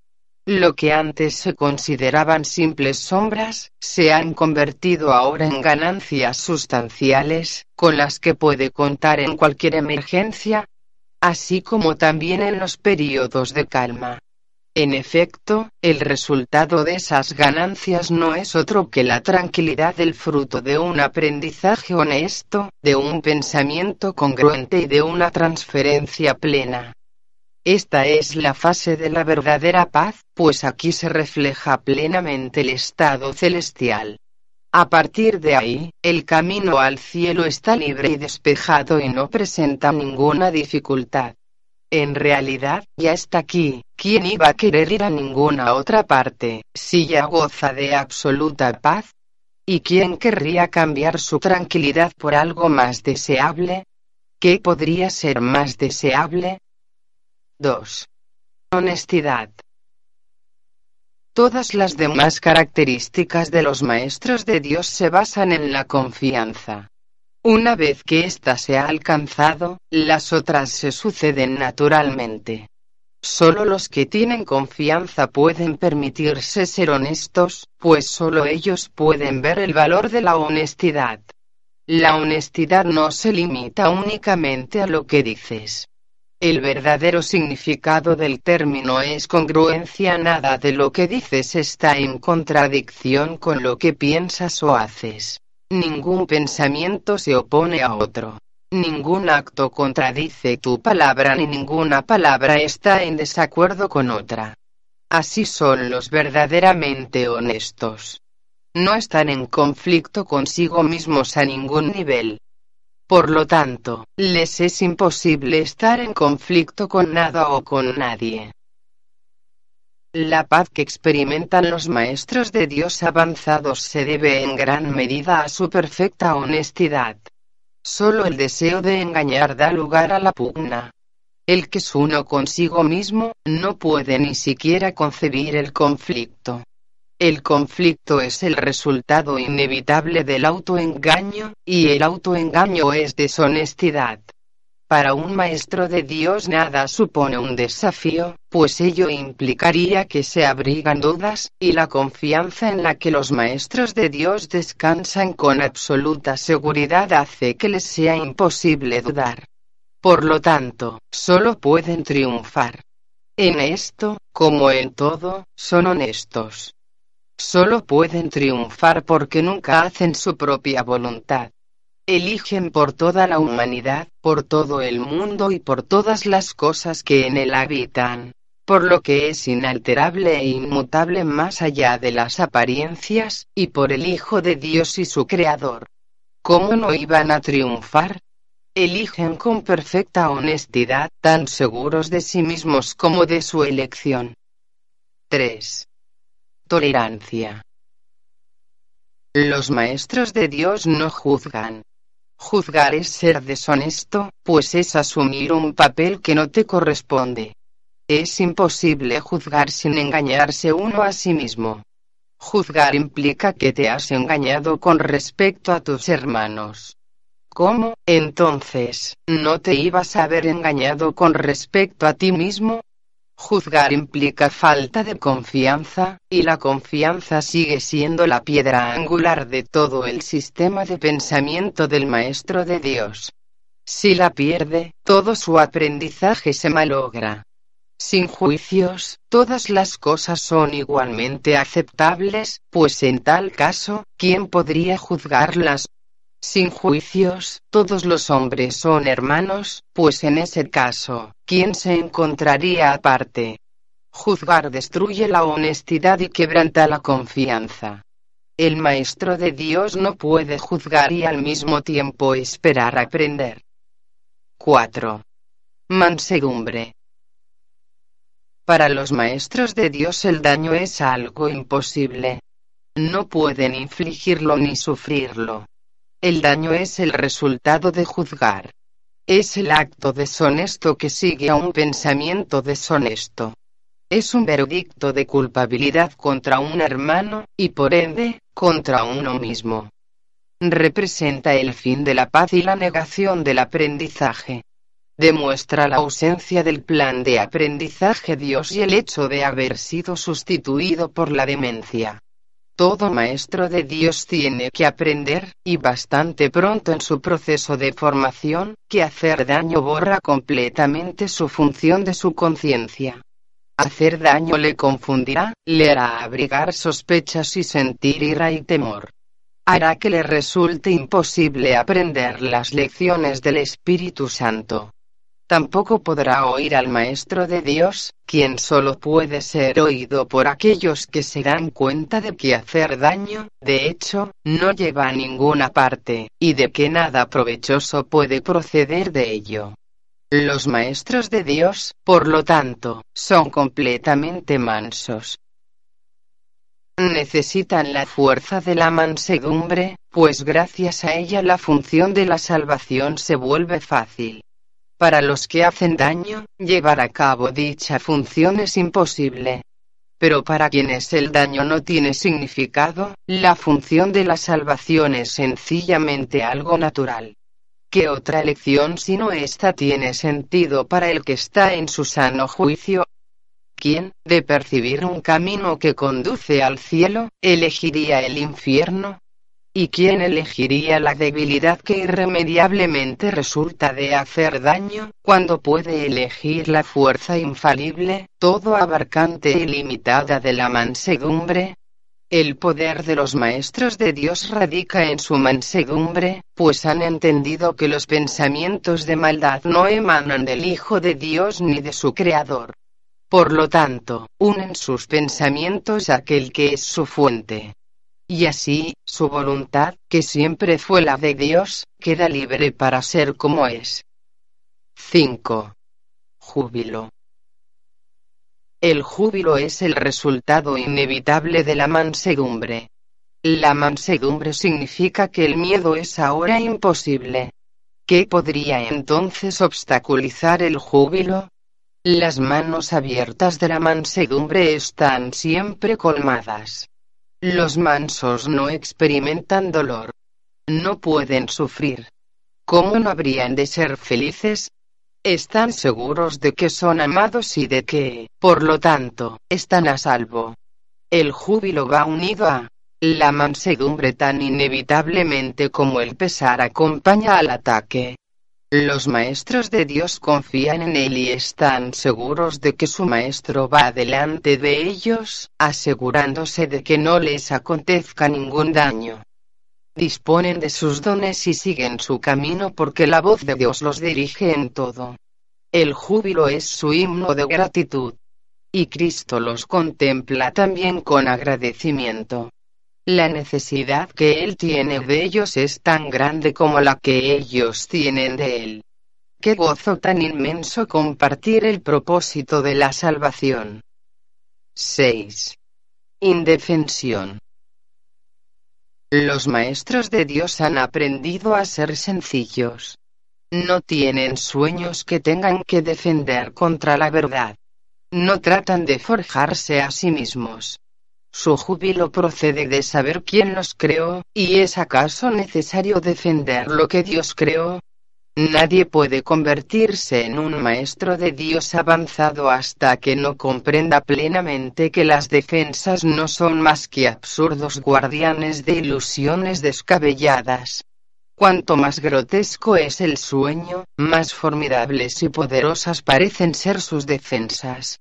Lo que antes se consideraban simples sombras, se han convertido ahora en ganancias sustanciales, con las que puede contar en cualquier emergencia, así como también en los periodos de calma. En efecto, el resultado de esas ganancias no es otro que la tranquilidad del fruto de un aprendizaje honesto, de un pensamiento congruente y de una transferencia plena. Esta es la fase de la verdadera paz, pues aquí se refleja plenamente el estado celestial. A partir de ahí, el camino al cielo está libre y despejado y no presenta ninguna dificultad. En realidad, ya está aquí, ¿quién iba a querer ir a ninguna otra parte, si ya goza de absoluta paz? ¿Y quién querría cambiar su tranquilidad por algo más deseable? ¿Qué podría ser más deseable? 2. Honestidad. Todas las demás características de los maestros de Dios se basan en la confianza. Una vez que ésta se ha alcanzado, las otras se suceden naturalmente. Solo los que tienen confianza pueden permitirse ser honestos, pues solo ellos pueden ver el valor de la honestidad. La honestidad no se limita únicamente a lo que dices. El verdadero significado del término es congruencia, nada de lo que dices está en contradicción con lo que piensas o haces. Ningún pensamiento se opone a otro. Ningún acto contradice tu palabra ni ninguna palabra está en desacuerdo con otra. Así son los verdaderamente honestos. No están en conflicto consigo mismos a ningún nivel. Por lo tanto, les es imposible estar en conflicto con nada o con nadie. La paz que experimentan los maestros de Dios avanzados se debe en gran medida a su perfecta honestidad. Solo el deseo de engañar da lugar a la pugna. El que es uno consigo mismo, no puede ni siquiera concebir el conflicto. El conflicto es el resultado inevitable del autoengaño, y el autoengaño es deshonestidad. Para un maestro de Dios nada supone un desafío, pues ello implicaría que se abrigan dudas, y la confianza en la que los maestros de Dios descansan con absoluta seguridad hace que les sea imposible dudar. Por lo tanto, solo pueden triunfar. En esto, como en todo, son honestos. Solo pueden triunfar porque nunca hacen su propia voluntad. Eligen por toda la humanidad, por todo el mundo y por todas las cosas que en él habitan, por lo que es inalterable e inmutable más allá de las apariencias, y por el Hijo de Dios y su Creador. ¿Cómo no iban a triunfar? Eligen con perfecta honestidad, tan seguros de sí mismos como de su elección. 3. Tolerancia. Los maestros de Dios no juzgan. Juzgar es ser deshonesto, pues es asumir un papel que no te corresponde. Es imposible juzgar sin engañarse uno a sí mismo. Juzgar implica que te has engañado con respecto a tus hermanos. ¿Cómo, entonces, no te ibas a haber engañado con respecto a ti mismo? Juzgar implica falta de confianza, y la confianza sigue siendo la piedra angular de todo el sistema de pensamiento del Maestro de Dios. Si la pierde, todo su aprendizaje se malogra. Sin juicios, todas las cosas son igualmente aceptables, pues en tal caso, ¿quién podría juzgarlas? Sin juicios, todos los hombres son hermanos, pues en ese caso, ¿quién se encontraría aparte? Juzgar destruye la honestidad y quebranta la confianza. El maestro de Dios no puede juzgar y al mismo tiempo esperar aprender. 4. Mansedumbre. Para los maestros de Dios el daño es algo imposible. No pueden infligirlo ni sufrirlo. El daño es el resultado de juzgar. Es el acto deshonesto que sigue a un pensamiento deshonesto. Es un veredicto de culpabilidad contra un hermano, y por ende, contra uno mismo. Representa el fin de la paz y la negación del aprendizaje. Demuestra la ausencia del plan de aprendizaje Dios y el hecho de haber sido sustituido por la demencia. Todo maestro de Dios tiene que aprender, y bastante pronto en su proceso de formación, que hacer daño borra completamente su función de su conciencia. Hacer daño le confundirá, le hará abrigar sospechas y sentir ira y temor. Hará que le resulte imposible aprender las lecciones del Espíritu Santo. Tampoco podrá oír al Maestro de Dios, quien solo puede ser oído por aquellos que se dan cuenta de que hacer daño, de hecho, no lleva a ninguna parte, y de que nada provechoso puede proceder de ello. Los maestros de Dios, por lo tanto, son completamente mansos. Necesitan la fuerza de la mansedumbre, pues gracias a ella la función de la salvación se vuelve fácil. Para los que hacen daño, llevar a cabo dicha función es imposible. Pero para quienes el daño no tiene significado, la función de la salvación es sencillamente algo natural. ¿Qué otra elección sino esta tiene sentido para el que está en su sano juicio? ¿Quién, de percibir un camino que conduce al cielo, elegiría el infierno? ¿Y quién elegiría la debilidad que irremediablemente resulta de hacer daño, cuando puede elegir la fuerza infalible, todo abarcante y limitada de la mansedumbre? El poder de los maestros de Dios radica en su mansedumbre, pues han entendido que los pensamientos de maldad no emanan del Hijo de Dios ni de su Creador. Por lo tanto, unen sus pensamientos a aquel que es su fuente y así, su voluntad, que siempre fue la de Dios, queda libre para ser como es. 5. Júbilo. El júbilo es el resultado inevitable de la mansedumbre. La mansedumbre significa que el miedo es ahora imposible. ¿Qué podría entonces obstaculizar el júbilo? Las manos abiertas de la mansedumbre están siempre colmadas. Los mansos no experimentan dolor. No pueden sufrir. ¿Cómo no habrían de ser felices? Están seguros de que son amados y de que, por lo tanto, están a salvo. El júbilo va unido a la mansedumbre tan inevitablemente como el pesar acompaña al ataque. Los maestros de Dios confían en Él y están seguros de que su Maestro va delante de ellos, asegurándose de que no les acontezca ningún daño. Disponen de sus dones y siguen su camino porque la voz de Dios los dirige en todo. El júbilo es su himno de gratitud. Y Cristo los contempla también con agradecimiento. La necesidad que Él tiene de ellos es tan grande como la que ellos tienen de Él. Qué gozo tan inmenso compartir el propósito de la salvación. 6. Indefensión. Los maestros de Dios han aprendido a ser sencillos. No tienen sueños que tengan que defender contra la verdad. No tratan de forjarse a sí mismos. Su júbilo procede de saber quién los creó, y es acaso necesario defender lo que Dios creó. Nadie puede convertirse en un maestro de Dios avanzado hasta que no comprenda plenamente que las defensas no son más que absurdos guardianes de ilusiones descabelladas. Cuanto más grotesco es el sueño, más formidables y poderosas parecen ser sus defensas.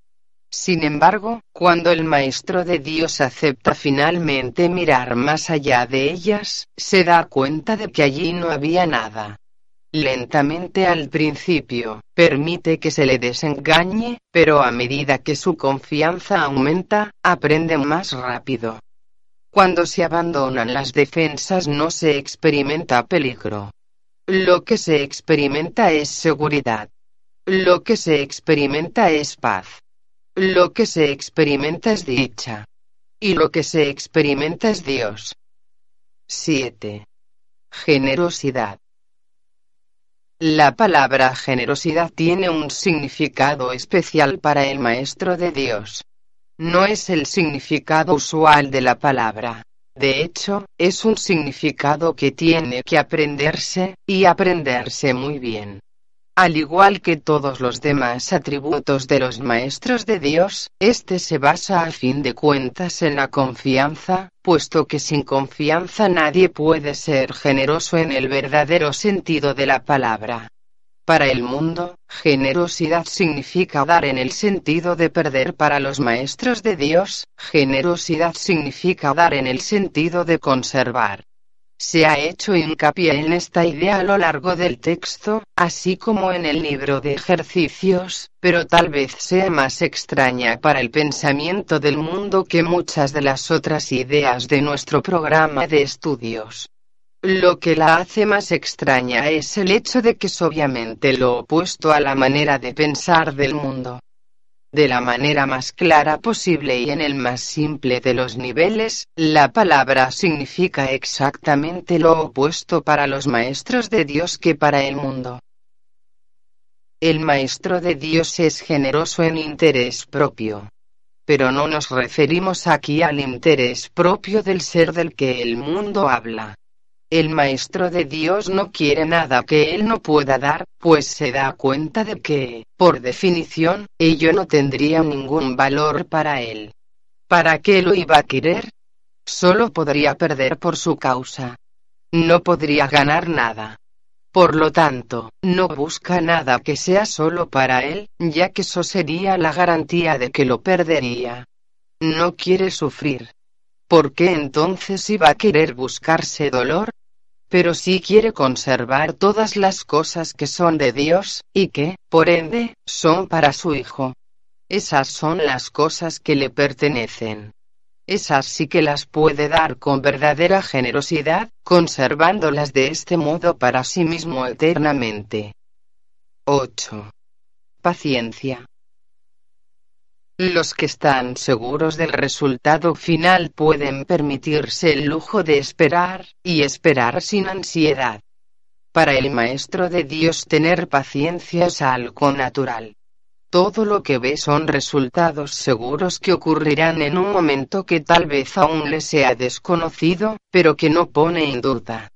Sin embargo, cuando el Maestro de Dios acepta finalmente mirar más allá de ellas, se da cuenta de que allí no había nada. Lentamente al principio, permite que se le desengañe, pero a medida que su confianza aumenta, aprende más rápido. Cuando se abandonan las defensas no se experimenta peligro. Lo que se experimenta es seguridad. Lo que se experimenta es paz. Lo que se experimenta es dicha. Y lo que se experimenta es Dios. 7. Generosidad. La palabra generosidad tiene un significado especial para el Maestro de Dios. No es el significado usual de la palabra. De hecho, es un significado que tiene que aprenderse, y aprenderse muy bien. Al igual que todos los demás atributos de los maestros de Dios, este se basa a fin de cuentas en la confianza, puesto que sin confianza nadie puede ser generoso en el verdadero sentido de la palabra. Para el mundo, generosidad significa dar en el sentido de perder para los maestros de Dios, generosidad significa dar en el sentido de conservar. Se ha hecho hincapié en esta idea a lo largo del texto, así como en el libro de ejercicios, pero tal vez sea más extraña para el pensamiento del mundo que muchas de las otras ideas de nuestro programa de estudios. Lo que la hace más extraña es el hecho de que es obviamente lo opuesto a la manera de pensar del mundo de la manera más clara posible y en el más simple de los niveles, la palabra significa exactamente lo opuesto para los maestros de Dios que para el mundo. El maestro de Dios es generoso en interés propio. Pero no nos referimos aquí al interés propio del ser del que el mundo habla. El Maestro de Dios no quiere nada que Él no pueda dar, pues se da cuenta de que, por definición, ello no tendría ningún valor para Él. ¿Para qué lo iba a querer? Solo podría perder por su causa. no podría ganar nada. Por lo tanto, no busca nada que sea solo para él, ya que eso sería la garantía de que lo perdería. No quiere sufrir. ¿Por qué entonces iba a querer buscarse dolor? Pero sí quiere conservar todas las cosas que son de Dios, y que, por ende, son para su Hijo. Esas son las cosas que le pertenecen. Esas sí que las puede dar con verdadera generosidad, conservándolas de este modo para sí mismo eternamente. 8. Paciencia. Los que están seguros del resultado final pueden permitirse el lujo de esperar, y esperar sin ansiedad. Para el Maestro de Dios tener paciencia es algo natural. Todo lo que ve son resultados seguros que ocurrirán en un momento que tal vez aún le sea desconocido, pero que no pone en duda.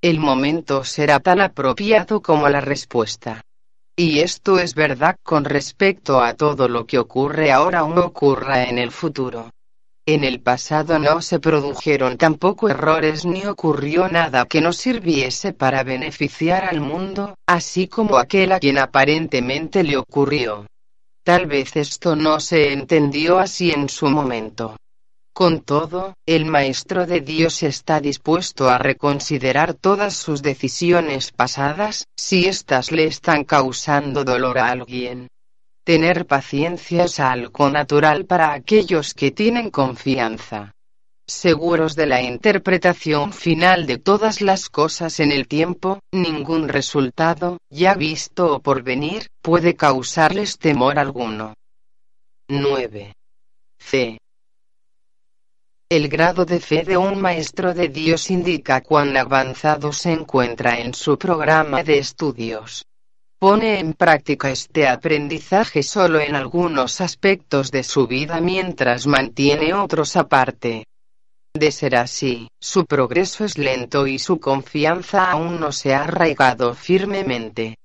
El momento será tan apropiado como la respuesta. Y esto es verdad con respecto a todo lo que ocurre ahora o ocurra en el futuro. En el pasado no se produjeron tampoco errores ni ocurrió nada que no sirviese para beneficiar al mundo, así como aquel a quien aparentemente le ocurrió. Tal vez esto no se entendió así en su momento. Con todo, el Maestro de Dios está dispuesto a reconsiderar todas sus decisiones pasadas, si éstas le están causando dolor a alguien. Tener paciencia es algo natural para aquellos que tienen confianza seguros de la interpretación final de todas las cosas en el tiempo, ningún resultado, ya visto o por venir, puede causarles temor alguno. 9. C. El grado de fe de un maestro de Dios indica cuán avanzado se encuentra en su programa de estudios. Pone en práctica este aprendizaje solo en algunos aspectos de su vida mientras mantiene otros aparte. De ser así, su progreso es lento y su confianza aún no se ha arraigado firmemente.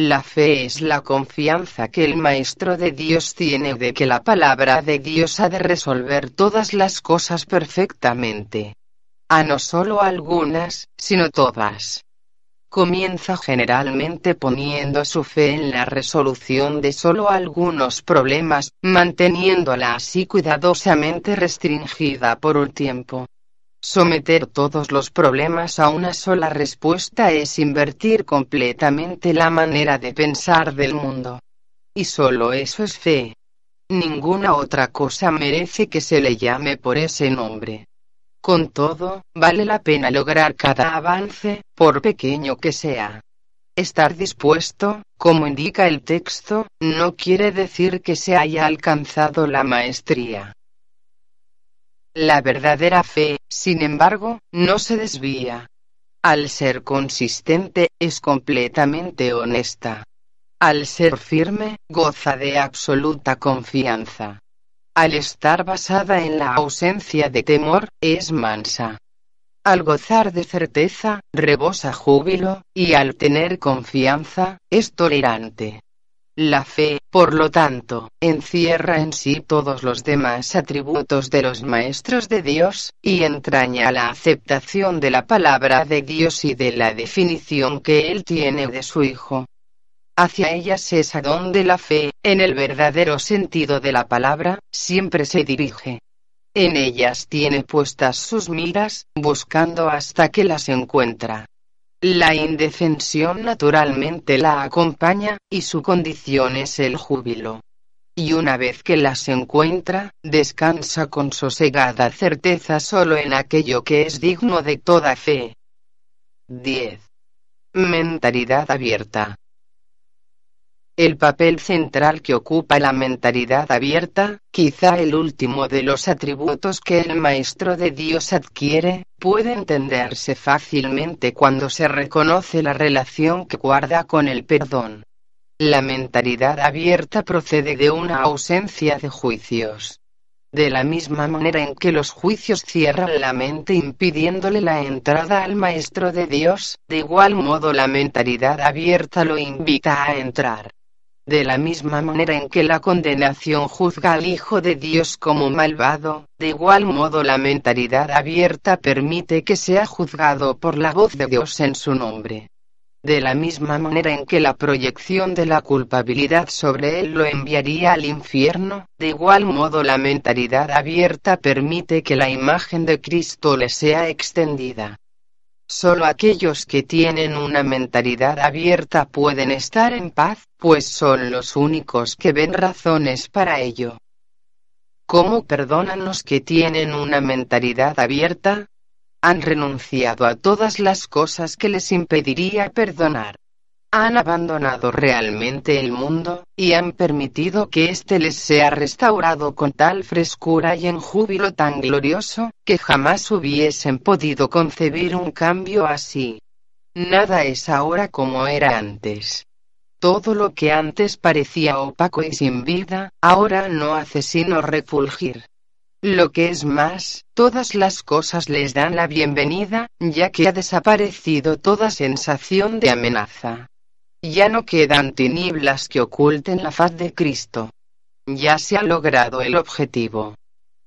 La fe es la confianza que el Maestro de Dios tiene de que la palabra de Dios ha de resolver todas las cosas perfectamente. A no solo algunas, sino todas comienza generalmente poniendo su fe en la resolución de solo algunos problemas, manteniéndola así cuidadosamente restringida por un tiempo. Someter todos los problemas a una sola respuesta es invertir completamente la manera de pensar del mundo. Y solo eso es fe. Ninguna otra cosa merece que se le llame por ese nombre. Con todo, vale la pena lograr cada avance, por pequeño que sea. Estar dispuesto, como indica el texto, no quiere decir que se haya alcanzado la maestría. La verdadera fe, sin embargo, no se desvía. Al ser consistente, es completamente honesta. Al ser firme, goza de absoluta confianza. Al estar basada en la ausencia de temor, es mansa. Al gozar de certeza, rebosa júbilo, y al tener confianza, es tolerante. La fe, por lo tanto, encierra en sí todos los demás atributos de los maestros de Dios, y entraña la aceptación de la palabra de Dios y de la definición que Él tiene de su Hijo. Hacia ellas es a donde la fe, en el verdadero sentido de la palabra, siempre se dirige. En ellas tiene puestas sus miras, buscando hasta que las encuentra. La indefensión naturalmente la acompaña, y su condición es el júbilo. Y una vez que las encuentra, descansa con sosegada certeza solo en aquello que es digno de toda fe. 10. Mentalidad abierta. El papel central que ocupa la mentalidad abierta, quizá el último de los atributos que el Maestro de Dios adquiere, puede entenderse fácilmente cuando se reconoce la relación que guarda con el perdón. La mentalidad abierta procede de una ausencia de juicios. De la misma manera en que los juicios cierran la mente impidiéndole la entrada al Maestro de Dios, de igual modo la mentalidad abierta lo invita a entrar. De la misma manera en que la condenación juzga al Hijo de Dios como malvado, de igual modo la mentalidad abierta permite que sea juzgado por la voz de Dios en su nombre. De la misma manera en que la proyección de la culpabilidad sobre él lo enviaría al infierno, de igual modo la mentalidad abierta permite que la imagen de Cristo le sea extendida. Solo aquellos que tienen una mentalidad abierta pueden estar en paz, pues son los únicos que ven razones para ello. ¿Cómo perdonan los que tienen una mentalidad abierta? Han renunciado a todas las cosas que les impediría perdonar han abandonado realmente el mundo, y han permitido que éste les sea restaurado con tal frescura y en júbilo tan glorioso, que jamás hubiesen podido concebir un cambio así. Nada es ahora como era antes. Todo lo que antes parecía opaco y sin vida, ahora no hace sino refulgir. Lo que es más, todas las cosas les dan la bienvenida, ya que ha desaparecido toda sensación de amenaza. Ya no quedan tinieblas que oculten la faz de Cristo. Ya se ha logrado el objetivo.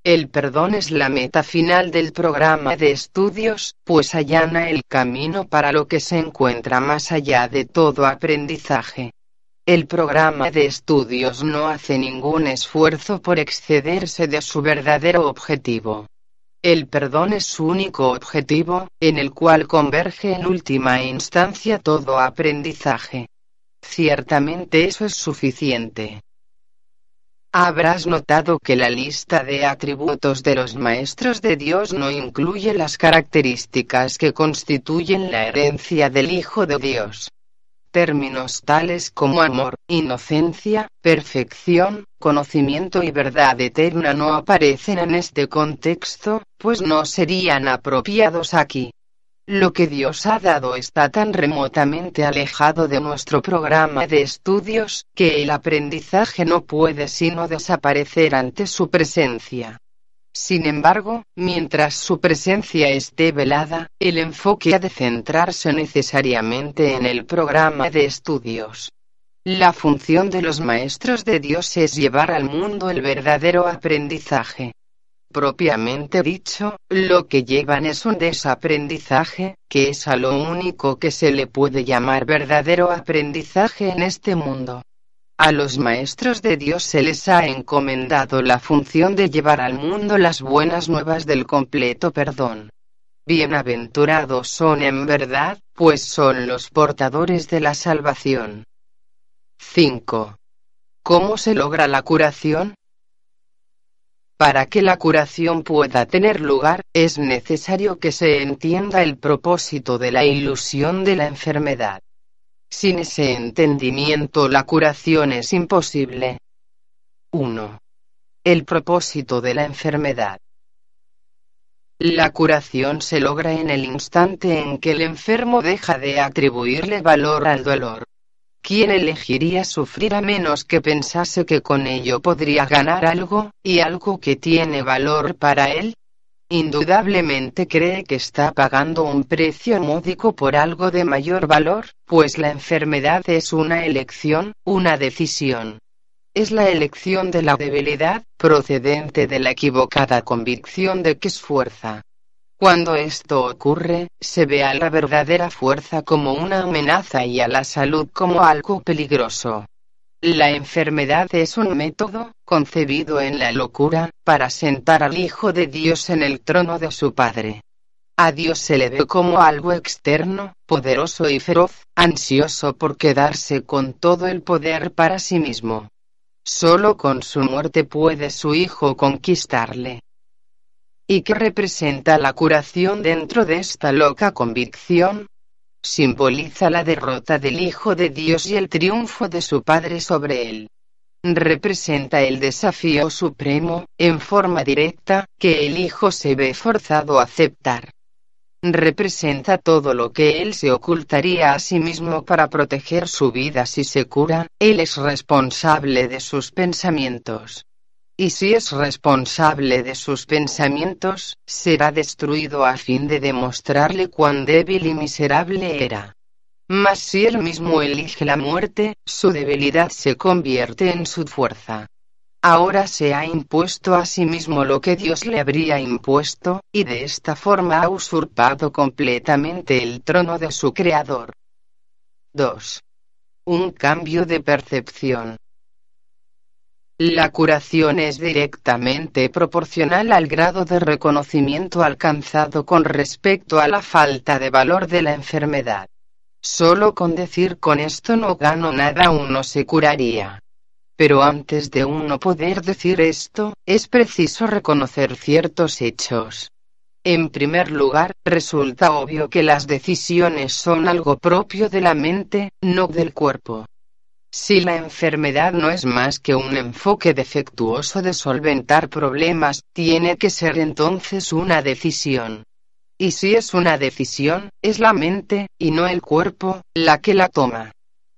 El perdón es la meta final del programa de estudios, pues allana el camino para lo que se encuentra más allá de todo aprendizaje. El programa de estudios no hace ningún esfuerzo por excederse de su verdadero objetivo. El perdón es su único objetivo, en el cual converge en última instancia todo aprendizaje. Ciertamente eso es suficiente. Habrás notado que la lista de atributos de los maestros de Dios no incluye las características que constituyen la herencia del Hijo de Dios. Términos tales como amor, inocencia, perfección, conocimiento y verdad eterna no aparecen en este contexto, pues no serían apropiados aquí. Lo que Dios ha dado está tan remotamente alejado de nuestro programa de estudios, que el aprendizaje no puede sino desaparecer ante su presencia. Sin embargo, mientras su presencia esté velada, el enfoque ha de centrarse necesariamente en el programa de estudios. La función de los maestros de Dios es llevar al mundo el verdadero aprendizaje. Propiamente dicho, lo que llevan es un desaprendizaje, que es a lo único que se le puede llamar verdadero aprendizaje en este mundo. A los maestros de Dios se les ha encomendado la función de llevar al mundo las buenas nuevas del completo perdón. Bienaventurados son en verdad, pues son los portadores de la salvación. 5. ¿Cómo se logra la curación? Para que la curación pueda tener lugar, es necesario que se entienda el propósito de la ilusión de la enfermedad. Sin ese entendimiento la curación es imposible. 1. El propósito de la enfermedad. La curación se logra en el instante en que el enfermo deja de atribuirle valor al dolor. ¿Quién elegiría sufrir a menos que pensase que con ello podría ganar algo, y algo que tiene valor para él? Indudablemente cree que está pagando un precio módico por algo de mayor valor, pues la enfermedad es una elección, una decisión. Es la elección de la debilidad, procedente de la equivocada convicción de que es fuerza. Cuando esto ocurre, se ve a la verdadera fuerza como una amenaza y a la salud como algo peligroso. La enfermedad es un método, concebido en la locura, para sentar al Hijo de Dios en el trono de su Padre. A Dios se le ve como algo externo, poderoso y feroz, ansioso por quedarse con todo el poder para sí mismo. Solo con su muerte puede su Hijo conquistarle. ¿Y qué representa la curación dentro de esta loca convicción? Simboliza la derrota del Hijo de Dios y el triunfo de su Padre sobre él. Representa el desafío supremo, en forma directa, que el Hijo se ve forzado a aceptar. Representa todo lo que él se ocultaría a sí mismo para proteger su vida si se cura, él es responsable de sus pensamientos y si es responsable de sus pensamientos, será destruido a fin de demostrarle cuán débil y miserable era. Mas si él mismo elige la muerte, su debilidad se convierte en su fuerza. Ahora se ha impuesto a sí mismo lo que Dios le habría impuesto, y de esta forma ha usurpado completamente el trono de su Creador. 2. Un cambio de percepción. La curación es directamente proporcional al grado de reconocimiento alcanzado con respecto a la falta de valor de la enfermedad. Solo con decir con esto no gano nada uno se curaría. Pero antes de uno poder decir esto, es preciso reconocer ciertos hechos. En primer lugar, resulta obvio que las decisiones son algo propio de la mente, no del cuerpo. Si la enfermedad no es más que un enfoque defectuoso de solventar problemas, tiene que ser entonces una decisión. Y si es una decisión, es la mente, y no el cuerpo, la que la toma.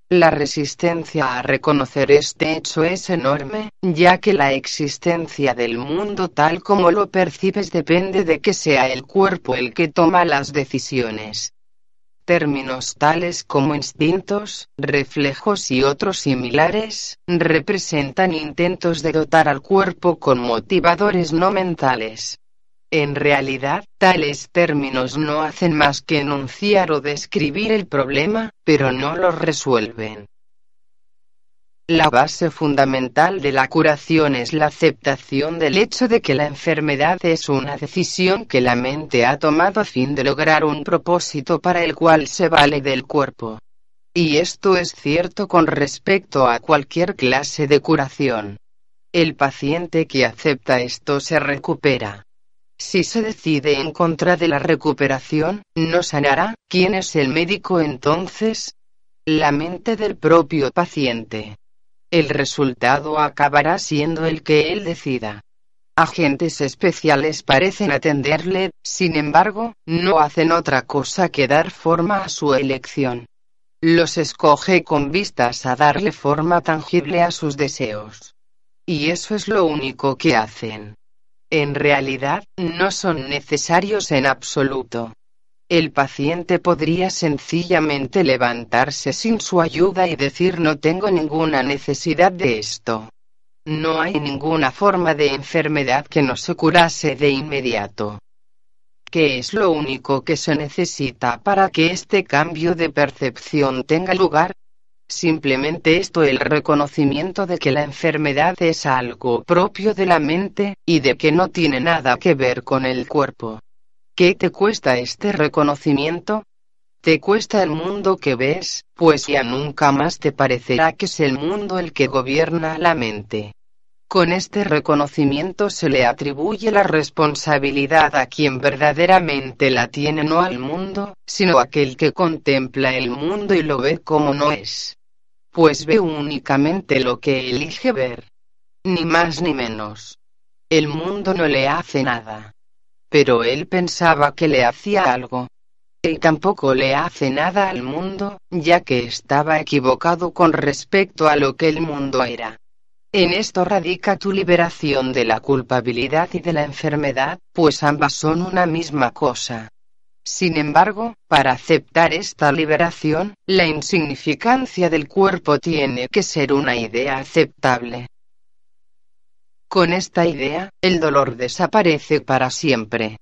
La resistencia a reconocer este hecho es enorme, ya que la existencia del mundo tal como lo percibes depende de que sea el cuerpo el que toma las decisiones. Términos tales como instintos, reflejos y otros similares, representan intentos de dotar al cuerpo con motivadores no mentales. En realidad, tales términos no hacen más que enunciar o describir el problema, pero no lo resuelven. La base fundamental de la curación es la aceptación del hecho de que la enfermedad es una decisión que la mente ha tomado a fin de lograr un propósito para el cual se vale del cuerpo. Y esto es cierto con respecto a cualquier clase de curación. El paciente que acepta esto se recupera. Si se decide en contra de la recuperación, no sanará. ¿Quién es el médico entonces? La mente del propio paciente. El resultado acabará siendo el que él decida. Agentes especiales parecen atenderle, sin embargo, no hacen otra cosa que dar forma a su elección. Los escoge con vistas a darle forma tangible a sus deseos. Y eso es lo único que hacen en realidad, no son necesarios en absoluto. El paciente podría sencillamente levantarse sin su ayuda y decir no tengo ninguna necesidad de esto. No hay ninguna forma de enfermedad que no se curase de inmediato. ¿Qué es lo único que se necesita para que este cambio de percepción tenga lugar? Simplemente esto el reconocimiento de que la enfermedad es algo propio de la mente, y de que no tiene nada que ver con el cuerpo. ¿Qué te cuesta este reconocimiento? Te cuesta el mundo que ves, pues ya nunca más te parecerá que es el mundo el que gobierna la mente. Con este reconocimiento se le atribuye la responsabilidad a quien verdaderamente la tiene no al mundo, sino a aquel que contempla el mundo y lo ve como no es. Pues ve únicamente lo que elige ver. Ni más ni menos. El mundo no le hace nada. Pero él pensaba que le hacía algo. Y tampoco le hace nada al mundo, ya que estaba equivocado con respecto a lo que el mundo era. En esto radica tu liberación de la culpabilidad y de la enfermedad, pues ambas son una misma cosa. Sin embargo, para aceptar esta liberación, la insignificancia del cuerpo tiene que ser una idea aceptable. Con esta idea, el dolor desaparece para siempre.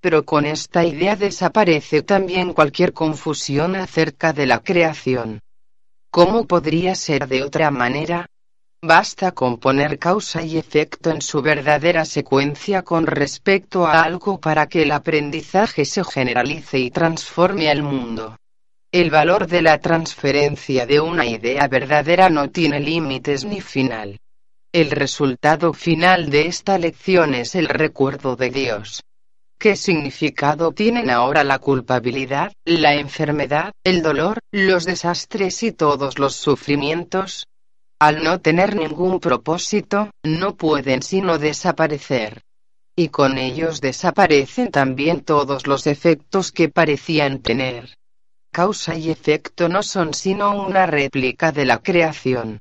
Pero con esta idea desaparece también cualquier confusión acerca de la creación. ¿Cómo podría ser de otra manera? Basta con poner causa y efecto en su verdadera secuencia con respecto a algo para que el aprendizaje se generalice y transforme al mundo. El valor de la transferencia de una idea verdadera no tiene límites ni final. El resultado final de esta lección es el recuerdo de Dios. ¿Qué significado tienen ahora la culpabilidad, la enfermedad, el dolor, los desastres y todos los sufrimientos? Al no tener ningún propósito, no pueden sino desaparecer. Y con ellos desaparecen también todos los efectos que parecían tener. Causa y efecto no son sino una réplica de la creación.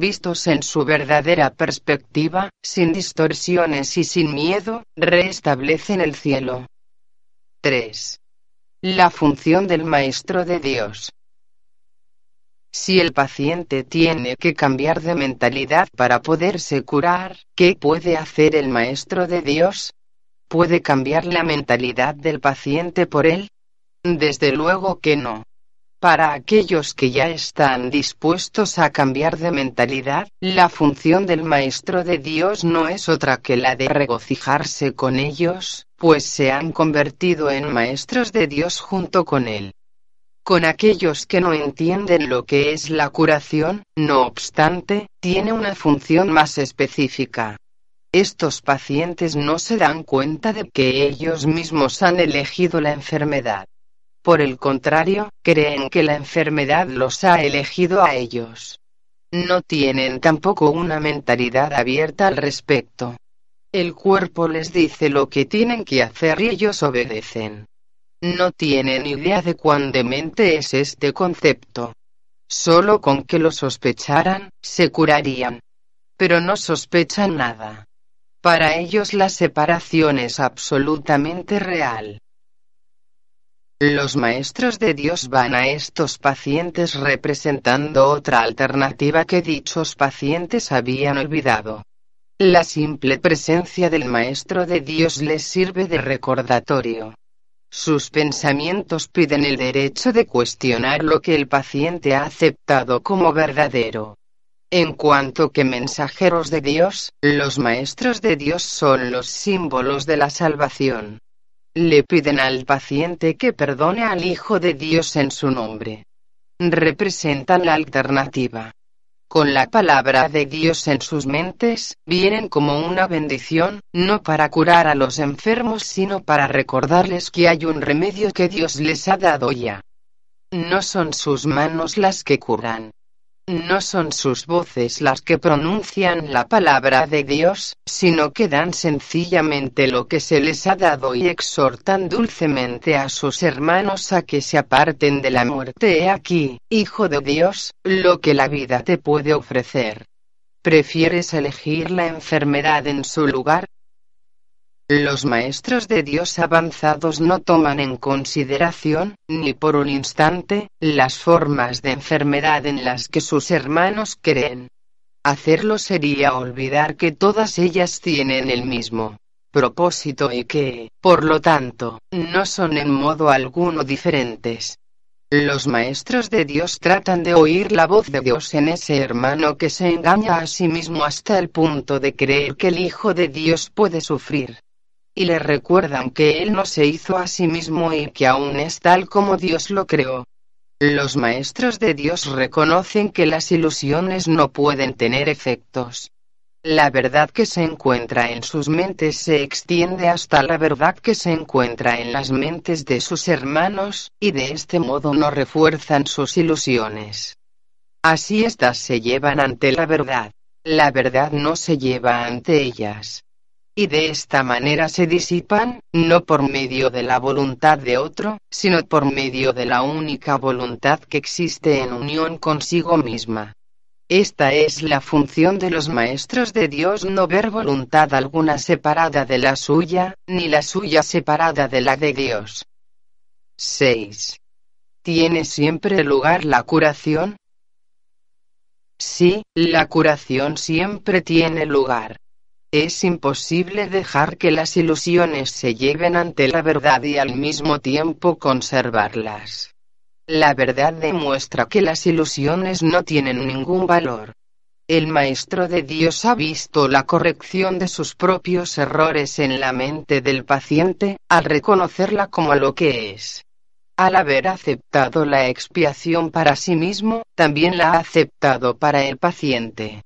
Vistos en su verdadera perspectiva, sin distorsiones y sin miedo, restablecen el cielo. 3. La función del Maestro de Dios. Si el paciente tiene que cambiar de mentalidad para poderse curar, ¿qué puede hacer el Maestro de Dios? ¿Puede cambiar la mentalidad del paciente por él? Desde luego que no. Para aquellos que ya están dispuestos a cambiar de mentalidad, la función del Maestro de Dios no es otra que la de regocijarse con ellos, pues se han convertido en maestros de Dios junto con Él con aquellos que no entienden lo que es la curación, no obstante, tiene una función más específica. Estos pacientes no se dan cuenta de que ellos mismos han elegido la enfermedad. Por el contrario, creen que la enfermedad los ha elegido a ellos. No tienen tampoco una mentalidad abierta al respecto. El cuerpo les dice lo que tienen que hacer y ellos obedecen. No tienen idea de cuán demente es este concepto. Solo con que lo sospecharan, se curarían. Pero no sospechan nada. Para ellos la separación es absolutamente real. Los maestros de Dios van a estos pacientes representando otra alternativa que dichos pacientes habían olvidado. La simple presencia del Maestro de Dios les sirve de recordatorio. Sus pensamientos piden el derecho de cuestionar lo que el paciente ha aceptado como verdadero. En cuanto que mensajeros de Dios, los maestros de Dios son los símbolos de la salvación. Le piden al paciente que perdone al Hijo de Dios en su nombre. Representan la alternativa con la palabra de Dios en sus mentes, vienen como una bendición, no para curar a los enfermos sino para recordarles que hay un remedio que Dios les ha dado ya. No son sus manos las que curan, no son sus voces las que pronuncian la palabra de Dios, sino que dan sencillamente lo que se les ha dado y exhortan dulcemente a sus hermanos a que se aparten de la muerte. He aquí, Hijo de Dios, lo que la vida te puede ofrecer. ¿Prefieres elegir la enfermedad en su lugar? Los maestros de Dios avanzados no toman en consideración, ni por un instante, las formas de enfermedad en las que sus hermanos creen. Hacerlo sería olvidar que todas ellas tienen el mismo propósito y que, por lo tanto, no son en modo alguno diferentes. Los maestros de Dios tratan de oír la voz de Dios en ese hermano que se engaña a sí mismo hasta el punto de creer que el Hijo de Dios puede sufrir y le recuerdan que él no se hizo a sí mismo y que aún es tal como Dios lo creó. Los maestros de Dios reconocen que las ilusiones no pueden tener efectos. La verdad que se encuentra en sus mentes se extiende hasta la verdad que se encuentra en las mentes de sus hermanos, y de este modo no refuerzan sus ilusiones. Así éstas se llevan ante la verdad. La verdad no se lleva ante ellas y de esta manera se disipan, no por medio de la voluntad de otro, sino por medio de la única voluntad que existe en unión consigo misma. Esta es la función de los maestros de Dios no ver voluntad alguna separada de la suya, ni la suya separada de la de Dios. 6. ¿Tiene siempre lugar la curación? Sí, la curación siempre tiene lugar. Es imposible dejar que las ilusiones se lleven ante la verdad y al mismo tiempo conservarlas. La verdad demuestra que las ilusiones no tienen ningún valor. El Maestro de Dios ha visto la corrección de sus propios errores en la mente del paciente, al reconocerla como lo que es. Al haber aceptado la expiación para sí mismo, también la ha aceptado para el paciente.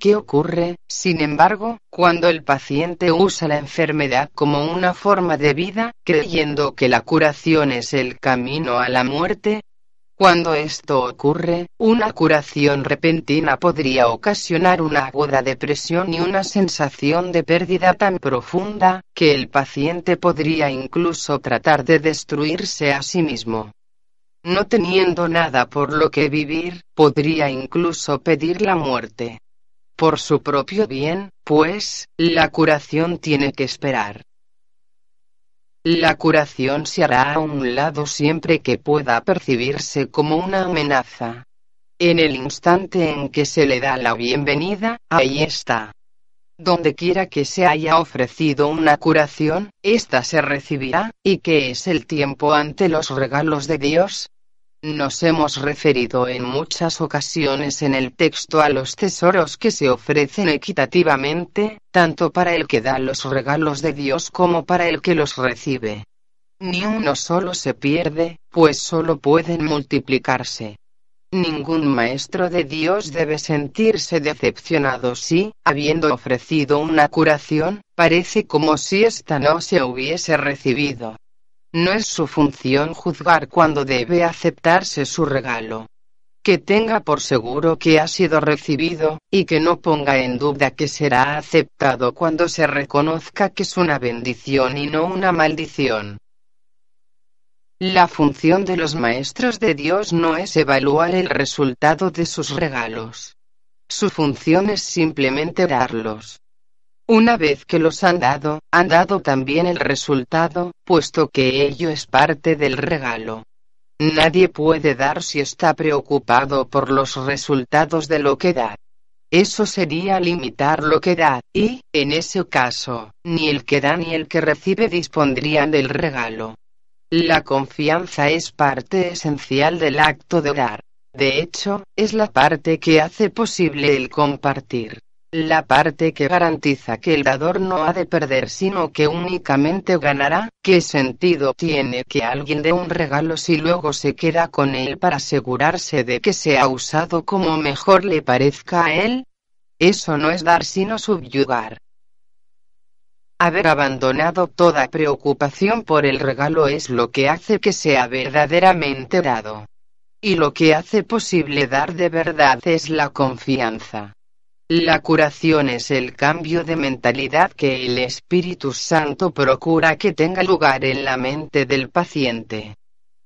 ¿Qué ocurre, sin embargo, cuando el paciente usa la enfermedad como una forma de vida, creyendo que la curación es el camino a la muerte? Cuando esto ocurre, una curación repentina podría ocasionar una aguda depresión y una sensación de pérdida tan profunda, que el paciente podría incluso tratar de destruirse a sí mismo. No teniendo nada por lo que vivir, podría incluso pedir la muerte. Por su propio bien, pues, la curación tiene que esperar. La curación se hará a un lado siempre que pueda percibirse como una amenaza. En el instante en que se le da la bienvenida, ahí está. Donde quiera que se haya ofrecido una curación, ésta se recibirá, y que es el tiempo ante los regalos de Dios, nos hemos referido en muchas ocasiones en el texto a los tesoros que se ofrecen equitativamente, tanto para el que da los regalos de Dios como para el que los recibe. Ni uno solo se pierde, pues solo pueden multiplicarse. Ningún maestro de Dios debe sentirse decepcionado si, habiendo ofrecido una curación, parece como si ésta no se hubiese recibido. No es su función juzgar cuando debe aceptarse su regalo. Que tenga por seguro que ha sido recibido, y que no ponga en duda que será aceptado cuando se reconozca que es una bendición y no una maldición. La función de los maestros de Dios no es evaluar el resultado de sus regalos. Su función es simplemente darlos. Una vez que los han dado, han dado también el resultado, puesto que ello es parte del regalo. Nadie puede dar si está preocupado por los resultados de lo que da. Eso sería limitar lo que da, y, en ese caso, ni el que da ni el que recibe dispondrían del regalo. La confianza es parte esencial del acto de dar. De hecho, es la parte que hace posible el compartir. La parte que garantiza que el dador no ha de perder sino que únicamente ganará. ¿Qué sentido tiene que alguien dé un regalo si luego se queda con él para asegurarse de que sea usado como mejor le parezca a él? Eso no es dar sino subyugar. Haber abandonado toda preocupación por el regalo es lo que hace que sea verdaderamente dado. Y lo que hace posible dar de verdad es la confianza. La curación es el cambio de mentalidad que el Espíritu Santo procura que tenga lugar en la mente del paciente.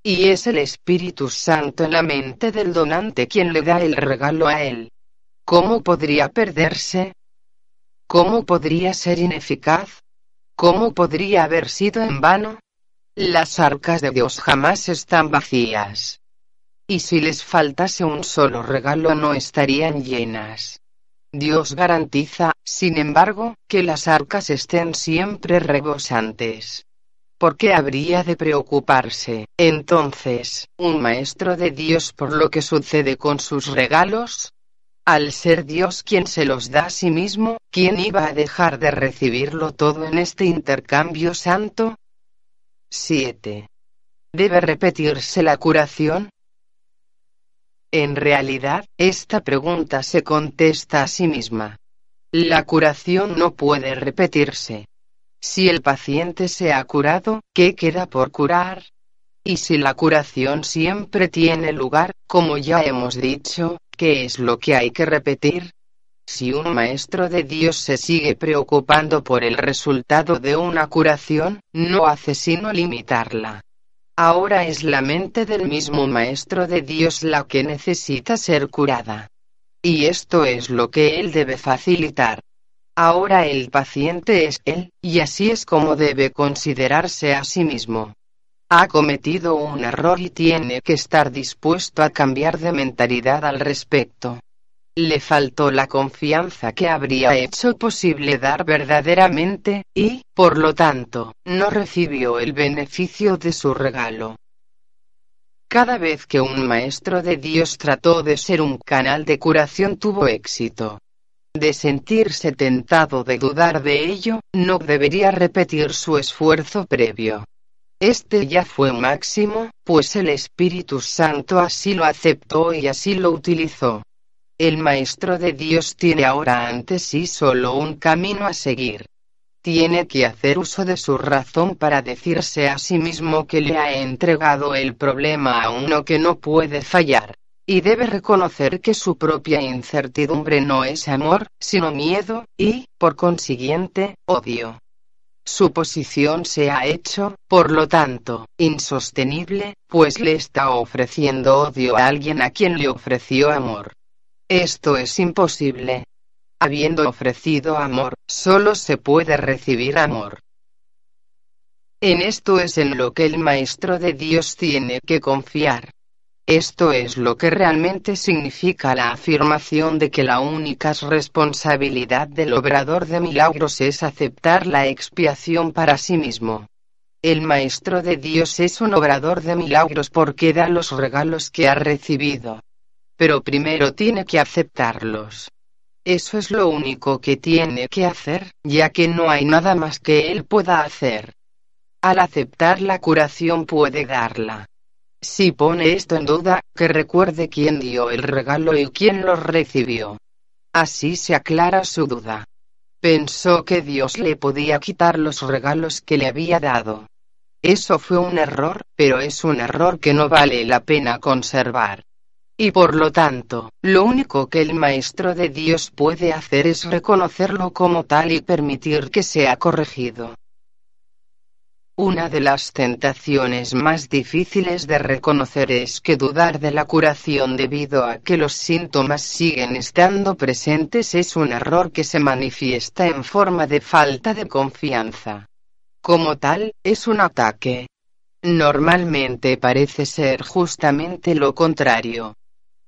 Y es el Espíritu Santo en la mente del donante quien le da el regalo a él. ¿Cómo podría perderse? ¿Cómo podría ser ineficaz? ¿Cómo podría haber sido en vano? Las arcas de Dios jamás están vacías. Y si les faltase un solo regalo no estarían llenas. Dios garantiza, sin embargo, que las arcas estén siempre rebosantes. ¿Por qué habría de preocuparse, entonces, un maestro de Dios por lo que sucede con sus regalos? Al ser Dios quien se los da a sí mismo, ¿quién iba a dejar de recibirlo todo en este intercambio santo? 7. ¿Debe repetirse la curación? En realidad, esta pregunta se contesta a sí misma. La curación no puede repetirse. Si el paciente se ha curado, ¿qué queda por curar? Y si la curación siempre tiene lugar, como ya hemos dicho, ¿Qué es lo que hay que repetir? Si un maestro de Dios se sigue preocupando por el resultado de una curación, no hace sino limitarla. Ahora es la mente del mismo maestro de Dios la que necesita ser curada. Y esto es lo que él debe facilitar. Ahora el paciente es él, y así es como debe considerarse a sí mismo ha cometido un error y tiene que estar dispuesto a cambiar de mentalidad al respecto. Le faltó la confianza que habría hecho posible dar verdaderamente, y, por lo tanto, no recibió el beneficio de su regalo. Cada vez que un maestro de Dios trató de ser un canal de curación tuvo éxito. De sentirse tentado de dudar de ello, no debería repetir su esfuerzo previo. Este ya fue máximo, pues el Espíritu Santo así lo aceptó y así lo utilizó. El Maestro de Dios tiene ahora ante sí solo un camino a seguir. Tiene que hacer uso de su razón para decirse a sí mismo que le ha entregado el problema a uno que no puede fallar. Y debe reconocer que su propia incertidumbre no es amor, sino miedo, y, por consiguiente, odio. Su posición se ha hecho, por lo tanto, insostenible, pues le está ofreciendo odio a alguien a quien le ofreció amor. Esto es imposible. Habiendo ofrecido amor, solo se puede recibir amor. En esto es en lo que el Maestro de Dios tiene que confiar. Esto es lo que realmente significa la afirmación de que la única responsabilidad del obrador de milagros es aceptar la expiación para sí mismo. El Maestro de Dios es un obrador de milagros porque da los regalos que ha recibido. Pero primero tiene que aceptarlos. Eso es lo único que tiene que hacer, ya que no hay nada más que él pueda hacer. Al aceptar la curación puede darla. Si pone esto en duda, que recuerde quién dio el regalo y quién lo recibió. Así se aclara su duda. Pensó que Dios le podía quitar los regalos que le había dado. Eso fue un error, pero es un error que no vale la pena conservar. Y por lo tanto, lo único que el Maestro de Dios puede hacer es reconocerlo como tal y permitir que sea corregido. Una de las tentaciones más difíciles de reconocer es que dudar de la curación debido a que los síntomas siguen estando presentes es un error que se manifiesta en forma de falta de confianza. Como tal, es un ataque. Normalmente parece ser justamente lo contrario.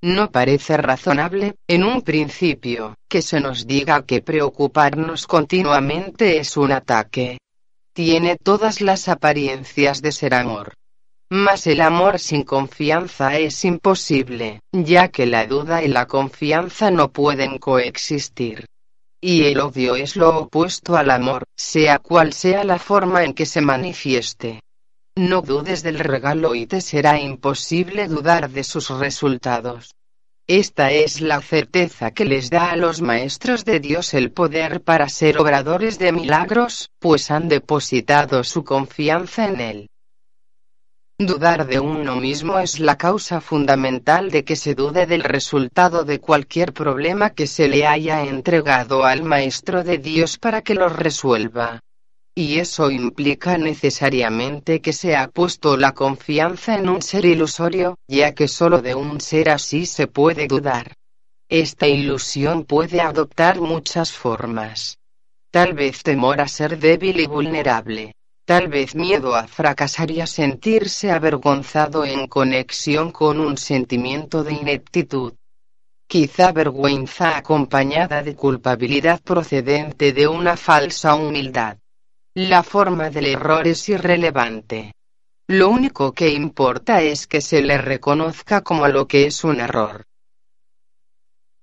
No parece razonable, en un principio, que se nos diga que preocuparnos continuamente es un ataque. Tiene todas las apariencias de ser amor. Mas el amor sin confianza es imposible, ya que la duda y la confianza no pueden coexistir y el odio es lo opuesto al amor, sea cual sea la forma en que se manifieste. No dudes del regalo y te será imposible dudar de sus resultados. Esta es la certeza que les da a los maestros de Dios el poder para ser obradores de milagros, pues han depositado su confianza en Él. Dudar de uno mismo es la causa fundamental de que se dude del resultado de cualquier problema que se le haya entregado al Maestro de Dios para que lo resuelva. Y eso implica necesariamente que se ha puesto la confianza en un ser ilusorio, ya que solo de un ser así se puede dudar. Esta ilusión puede adoptar muchas formas. Tal vez temor a ser débil y vulnerable tal vez miedo a fracasar y a sentirse avergonzado en conexión con un sentimiento de ineptitud. Quizá vergüenza acompañada de culpabilidad procedente de una falsa humildad. La forma del error es irrelevante. Lo único que importa es que se le reconozca como lo que es un error.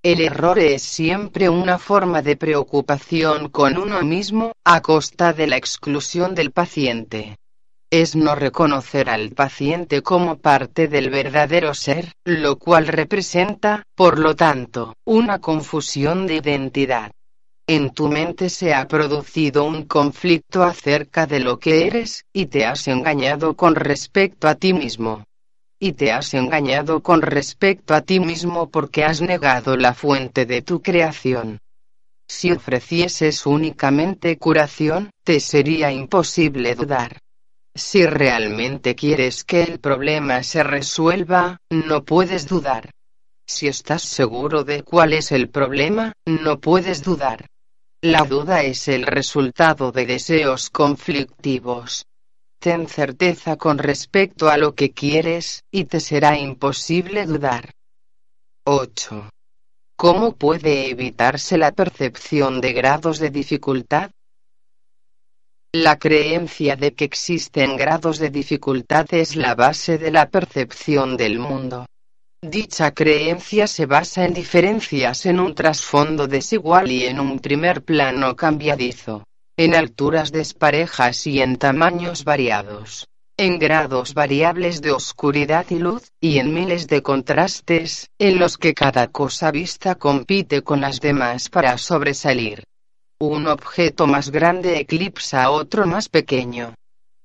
El error es siempre una forma de preocupación con uno mismo, a costa de la exclusión del paciente. Es no reconocer al paciente como parte del verdadero ser, lo cual representa, por lo tanto, una confusión de identidad. En tu mente se ha producido un conflicto acerca de lo que eres, y te has engañado con respecto a ti mismo y te has engañado con respecto a ti mismo porque has negado la fuente de tu creación. Si ofrecieses únicamente curación, te sería imposible dudar. Si realmente quieres que el problema se resuelva, no puedes dudar. Si estás seguro de cuál es el problema, no puedes dudar. La duda es el resultado de deseos conflictivos. Ten certeza con respecto a lo que quieres, y te será imposible dudar. 8. ¿Cómo puede evitarse la percepción de grados de dificultad? La creencia de que existen grados de dificultad es la base de la percepción del mundo. Dicha creencia se basa en diferencias en un trasfondo desigual y en un primer plano cambiadizo en alturas desparejas y en tamaños variados, en grados variables de oscuridad y luz, y en miles de contrastes, en los que cada cosa vista compite con las demás para sobresalir. Un objeto más grande eclipsa a otro más pequeño.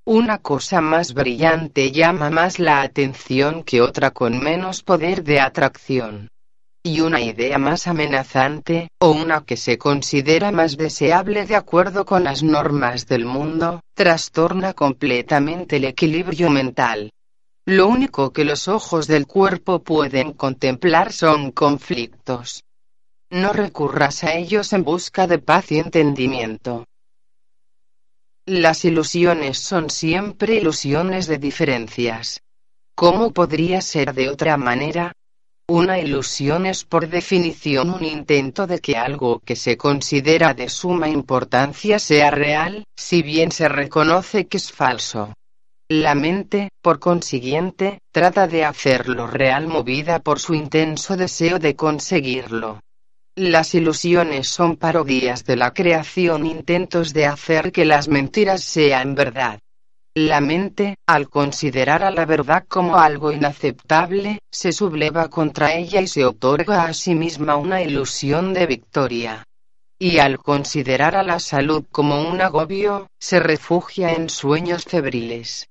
Una cosa más brillante llama más la atención que otra con menos poder de atracción y una idea más amenazante, o una que se considera más deseable de acuerdo con las normas del mundo, trastorna completamente el equilibrio mental. Lo único que los ojos del cuerpo pueden contemplar son conflictos. No recurras a ellos en busca de paz y entendimiento. Las ilusiones son siempre ilusiones de diferencias. ¿Cómo podría ser de otra manera? Una ilusión es por definición un intento de que algo que se considera de suma importancia sea real, si bien se reconoce que es falso. La mente, por consiguiente, trata de hacerlo real movida por su intenso deseo de conseguirlo. Las ilusiones son parodias de la creación, intentos de hacer que las mentiras sean verdad. La mente, al considerar a la verdad como algo inaceptable, se subleva contra ella y se otorga a sí misma una ilusión de victoria. Y al considerar a la salud como un agobio, se refugia en sueños febriles.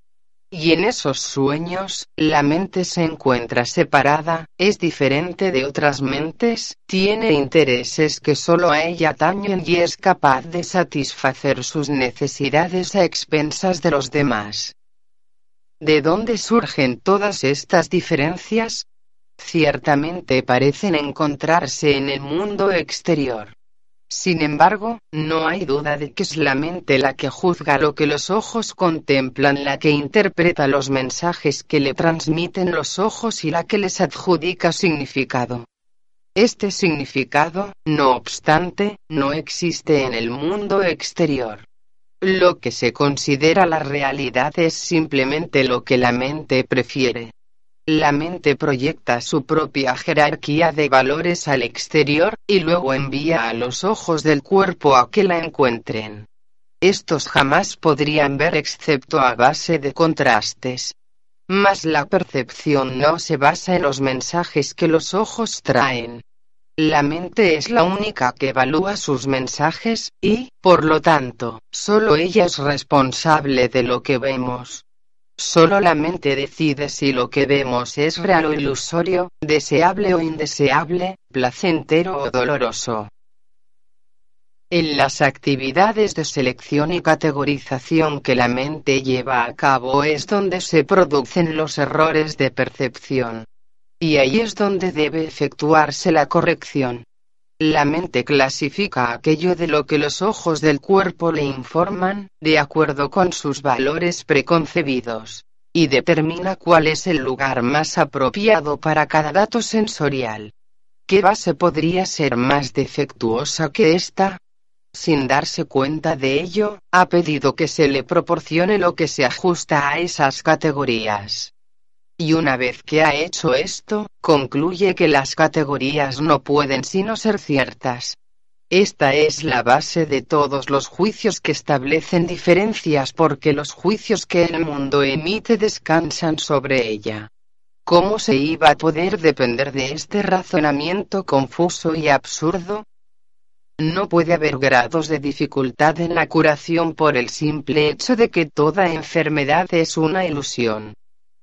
Y en esos sueños, la mente se encuentra separada, es diferente de otras mentes, tiene intereses que solo a ella atañen y es capaz de satisfacer sus necesidades a expensas de los demás. ¿De dónde surgen todas estas diferencias? Ciertamente parecen encontrarse en el mundo exterior. Sin embargo, no hay duda de que es la mente la que juzga lo que los ojos contemplan, la que interpreta los mensajes que le transmiten los ojos y la que les adjudica significado. Este significado, no obstante, no existe en el mundo exterior. Lo que se considera la realidad es simplemente lo que la mente prefiere. La mente proyecta su propia jerarquía de valores al exterior, y luego envía a los ojos del cuerpo a que la encuentren. Estos jamás podrían ver excepto a base de contrastes. Mas la percepción no se basa en los mensajes que los ojos traen. La mente es la única que evalúa sus mensajes, y, por lo tanto, solo ella es responsable de lo que vemos. Solo la mente decide si lo que vemos es real o ilusorio, deseable o indeseable, placentero o doloroso. En las actividades de selección y categorización que la mente lleva a cabo es donde se producen los errores de percepción. Y ahí es donde debe efectuarse la corrección. La mente clasifica aquello de lo que los ojos del cuerpo le informan, de acuerdo con sus valores preconcebidos, y determina cuál es el lugar más apropiado para cada dato sensorial. ¿Qué base podría ser más defectuosa que esta? Sin darse cuenta de ello, ha pedido que se le proporcione lo que se ajusta a esas categorías y una vez que ha hecho esto, concluye que las categorías no pueden sino ser ciertas. Esta es la base de todos los juicios que establecen diferencias porque los juicios que el mundo emite descansan sobre ella. ¿Cómo se iba a poder depender de este razonamiento confuso y absurdo? No puede haber grados de dificultad en la curación por el simple hecho de que toda enfermedad es una ilusión.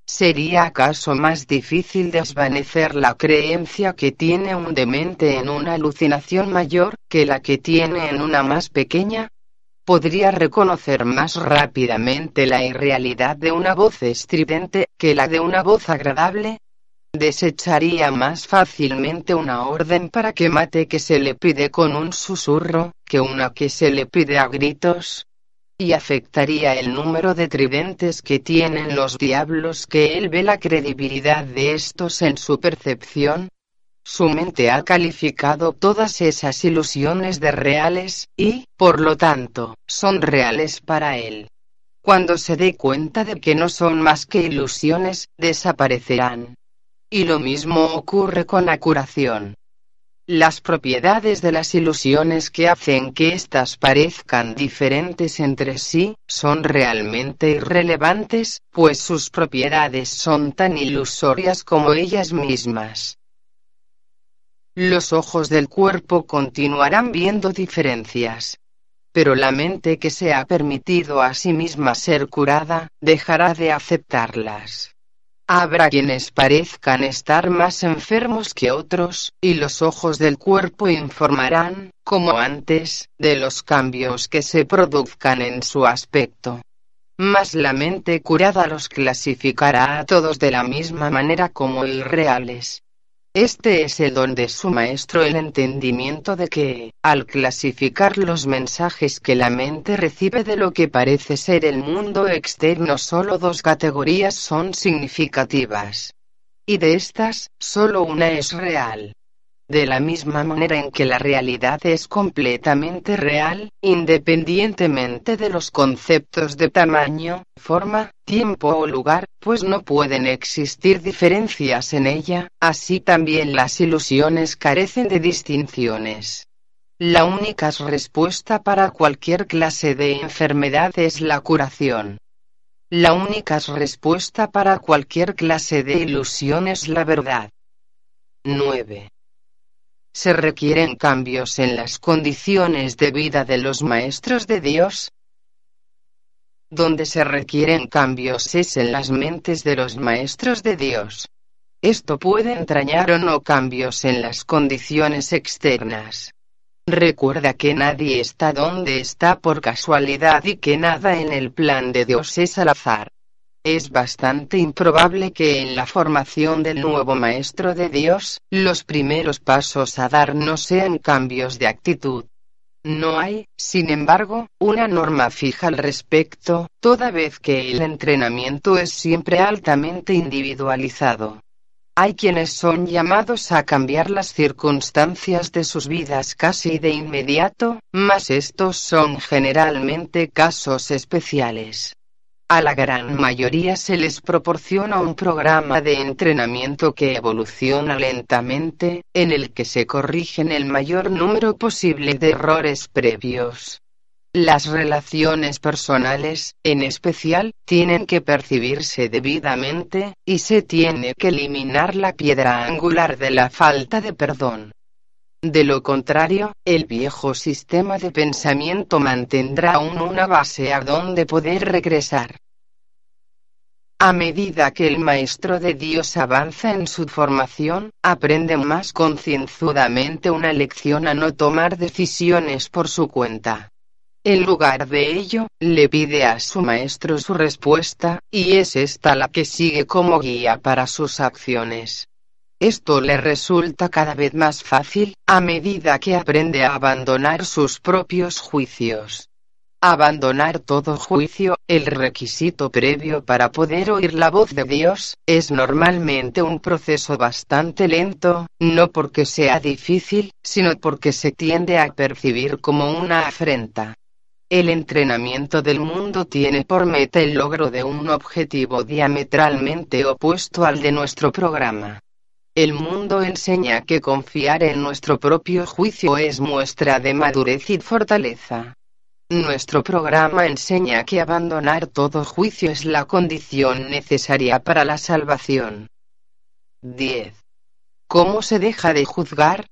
¿Sería acaso más difícil desvanecer la creencia que tiene un demente en una alucinación mayor que la que tiene en una más pequeña? ¿Podría reconocer más rápidamente la irrealidad de una voz estridente que la de una voz agradable? ¿Desecharía más fácilmente una orden para que mate que se le pide con un susurro, que una que se le pide a gritos? Y afectaría el número de tridentes que tienen los diablos que él ve la credibilidad de estos en su percepción. Su mente ha calificado todas esas ilusiones de reales, y, por lo tanto, son reales para él. Cuando se dé cuenta de que no son más que ilusiones, desaparecerán. Y lo mismo ocurre con la curación. Las propiedades de las ilusiones que hacen que éstas parezcan diferentes entre sí, son realmente irrelevantes, pues sus propiedades son tan ilusorias como ellas mismas. Los ojos del cuerpo continuarán viendo diferencias. Pero la mente que se ha permitido a sí misma ser curada, dejará de aceptarlas. Habrá quienes parezcan estar más enfermos que otros, y los ojos del cuerpo informarán, como antes, de los cambios que se produzcan en su aspecto. Mas la mente curada los clasificará a todos de la misma manera como irreales. Este es el don de su maestro el entendimiento de que, al clasificar los mensajes que la mente recibe de lo que parece ser el mundo externo, solo dos categorías son significativas. Y de estas, solo una es real. De la misma manera en que la realidad es completamente real, independientemente de los conceptos de tamaño, forma, tiempo o lugar, pues no pueden existir diferencias en ella, así también las ilusiones carecen de distinciones. La única respuesta para cualquier clase de enfermedad es la curación. La única respuesta para cualquier clase de ilusión es la verdad. 9 se requieren cambios en las condiciones de vida de los maestros de Dios. Donde se requieren cambios es en las mentes de los maestros de Dios. Esto puede entrañar o no cambios en las condiciones externas. Recuerda que nadie está donde está por casualidad y que nada en el plan de Dios es al azar. Es bastante improbable que en la formación del nuevo Maestro de Dios, los primeros pasos a dar no sean cambios de actitud. No hay, sin embargo, una norma fija al respecto, toda vez que el entrenamiento es siempre altamente individualizado. Hay quienes son llamados a cambiar las circunstancias de sus vidas casi de inmediato, mas estos son generalmente casos especiales. A la gran mayoría se les proporciona un programa de entrenamiento que evoluciona lentamente, en el que se corrigen el mayor número posible de errores previos. Las relaciones personales, en especial, tienen que percibirse debidamente, y se tiene que eliminar la piedra angular de la falta de perdón. De lo contrario, el viejo sistema de pensamiento mantendrá aún una base a donde poder regresar. A medida que el maestro de Dios avanza en su formación, aprende más concienzudamente una lección a no tomar decisiones por su cuenta. En lugar de ello, le pide a su maestro su respuesta, y es esta la que sigue como guía para sus acciones. Esto le resulta cada vez más fácil, a medida que aprende a abandonar sus propios juicios. Abandonar todo juicio, el requisito previo para poder oír la voz de Dios, es normalmente un proceso bastante lento, no porque sea difícil, sino porque se tiende a percibir como una afrenta. El entrenamiento del mundo tiene por meta el logro de un objetivo diametralmente opuesto al de nuestro programa. El mundo enseña que confiar en nuestro propio juicio es muestra de madurez y fortaleza. Nuestro programa enseña que abandonar todo juicio es la condición necesaria para la salvación. 10. ¿Cómo se deja de juzgar?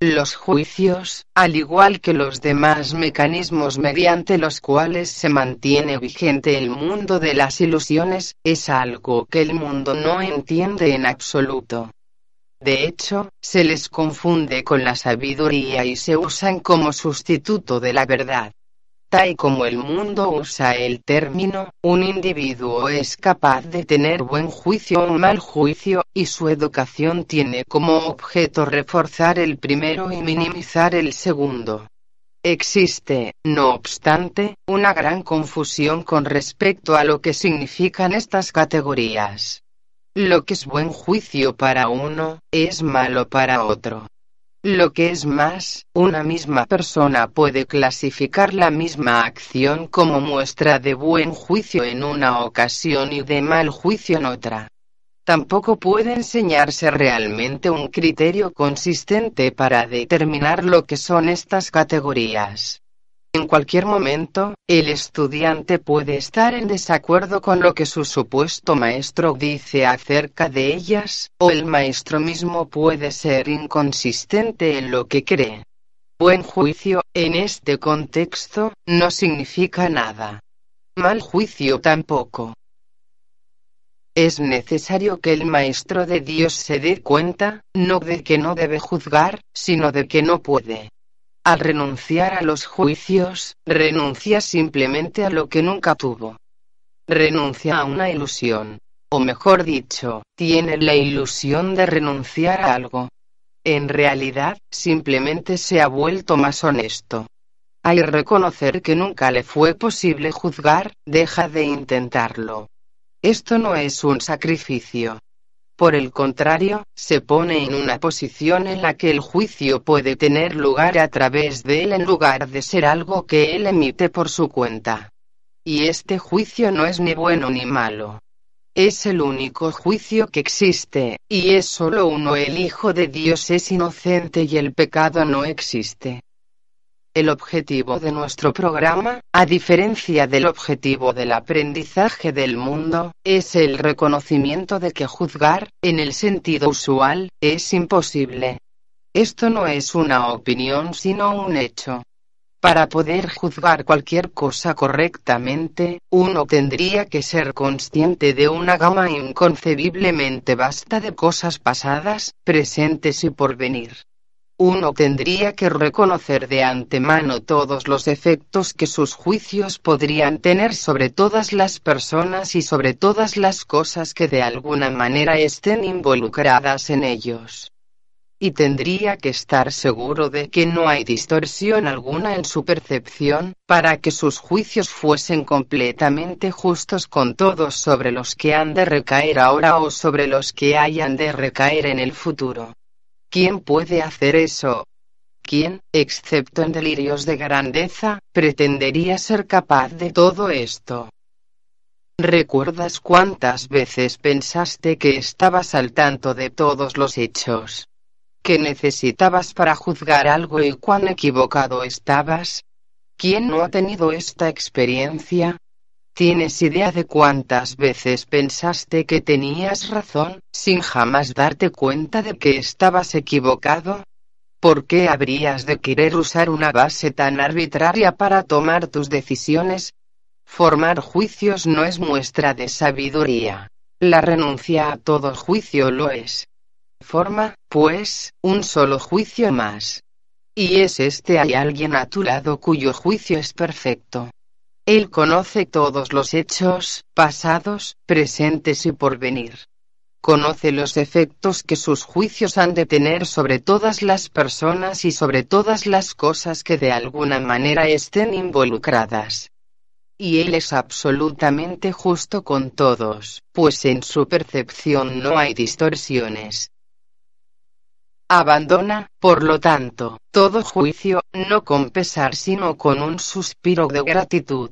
Los juicios, al igual que los demás mecanismos mediante los cuales se mantiene vigente el mundo de las ilusiones, es algo que el mundo no entiende en absoluto. De hecho, se les confunde con la sabiduría y se usan como sustituto de la verdad. Tal como el mundo usa el término, un individuo es capaz de tener buen juicio o mal juicio, y su educación tiene como objeto reforzar el primero y minimizar el segundo. Existe, no obstante, una gran confusión con respecto a lo que significan estas categorías. Lo que es buen juicio para uno, es malo para otro. Lo que es más, una misma persona puede clasificar la misma acción como muestra de buen juicio en una ocasión y de mal juicio en otra. Tampoco puede enseñarse realmente un criterio consistente para determinar lo que son estas categorías. En cualquier momento, el estudiante puede estar en desacuerdo con lo que su supuesto maestro dice acerca de ellas, o el maestro mismo puede ser inconsistente en lo que cree. Buen juicio, en este contexto, no significa nada. Mal juicio tampoco. Es necesario que el Maestro de Dios se dé cuenta, no de que no debe juzgar, sino de que no puede. Al renunciar a los juicios, renuncia simplemente a lo que nunca tuvo. Renuncia a una ilusión. O mejor dicho, tiene la ilusión de renunciar a algo. En realidad, simplemente se ha vuelto más honesto. Al reconocer que nunca le fue posible juzgar, deja de intentarlo. Esto no es un sacrificio. Por el contrario, se pone en una posición en la que el juicio puede tener lugar a través de él en lugar de ser algo que él emite por su cuenta. Y este juicio no es ni bueno ni malo. Es el único juicio que existe, y es solo uno. El Hijo de Dios es inocente y el pecado no existe. El objetivo de nuestro programa, a diferencia del objetivo del aprendizaje del mundo, es el reconocimiento de que juzgar, en el sentido usual, es imposible. Esto no es una opinión sino un hecho. Para poder juzgar cualquier cosa correctamente, uno tendría que ser consciente de una gama inconcebiblemente vasta de cosas pasadas, presentes y por venir uno tendría que reconocer de antemano todos los efectos que sus juicios podrían tener sobre todas las personas y sobre todas las cosas que de alguna manera estén involucradas en ellos. Y tendría que estar seguro de que no hay distorsión alguna en su percepción, para que sus juicios fuesen completamente justos con todos sobre los que han de recaer ahora o sobre los que hayan de recaer en el futuro. ¿Quién puede hacer eso? ¿Quién, excepto en delirios de grandeza, pretendería ser capaz de todo esto? ¿Recuerdas cuántas veces pensaste que estabas al tanto de todos los hechos? ¿Que necesitabas para juzgar algo y cuán equivocado estabas? ¿Quién no ha tenido esta experiencia? ¿Tienes idea de cuántas veces pensaste que tenías razón, sin jamás darte cuenta de que estabas equivocado? ¿Por qué habrías de querer usar una base tan arbitraria para tomar tus decisiones? Formar juicios no es muestra de sabiduría. La renuncia a todo juicio lo es. Forma, pues, un solo juicio más. Y es este hay alguien a tu lado cuyo juicio es perfecto. Él conoce todos los hechos, pasados, presentes y por venir. Conoce los efectos que sus juicios han de tener sobre todas las personas y sobre todas las cosas que de alguna manera estén involucradas. Y Él es absolutamente justo con todos, pues en su percepción no hay distorsiones. Abandona, por lo tanto, todo juicio, no con pesar sino con un suspiro de gratitud.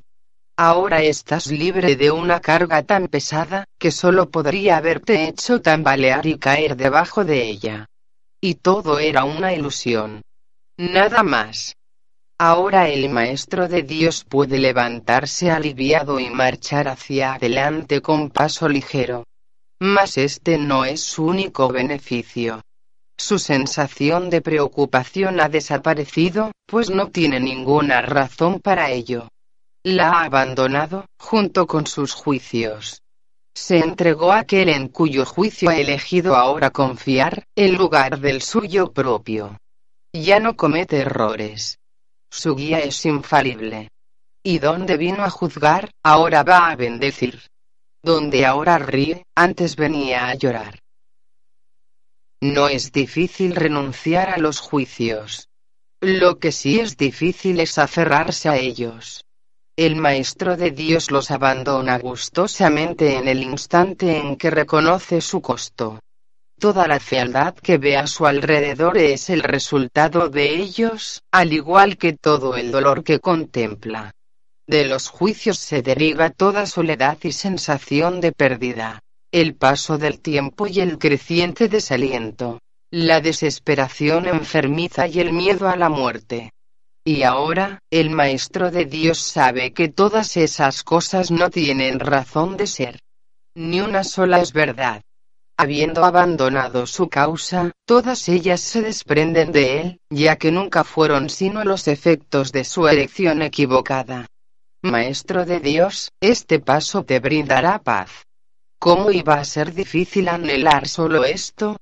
Ahora estás libre de una carga tan pesada, que solo podría haberte hecho tambalear y caer debajo de ella. Y todo era una ilusión. Nada más. Ahora el Maestro de Dios puede levantarse aliviado y marchar hacia adelante con paso ligero. Mas este no es su único beneficio. Su sensación de preocupación ha desaparecido, pues no tiene ninguna razón para ello. La ha abandonado, junto con sus juicios. Se entregó a aquel en cuyo juicio ha elegido ahora confiar, en lugar del suyo propio. Ya no comete errores. Su guía es infalible. Y donde vino a juzgar, ahora va a bendecir. Donde ahora ríe, antes venía a llorar. No es difícil renunciar a los juicios. Lo que sí es difícil es aferrarse a ellos. El Maestro de Dios los abandona gustosamente en el instante en que reconoce su costo. Toda la fealdad que ve a su alrededor es el resultado de ellos, al igual que todo el dolor que contempla. De los juicios se deriva toda soledad y sensación de pérdida el paso del tiempo y el creciente desaliento, la desesperación enfermiza y el miedo a la muerte. Y ahora, el Maestro de Dios sabe que todas esas cosas no tienen razón de ser. Ni una sola es verdad. Habiendo abandonado su causa, todas ellas se desprenden de él, ya que nunca fueron sino los efectos de su elección equivocada. Maestro de Dios, este paso te brindará paz. ¿Cómo iba a ser difícil anhelar solo esto?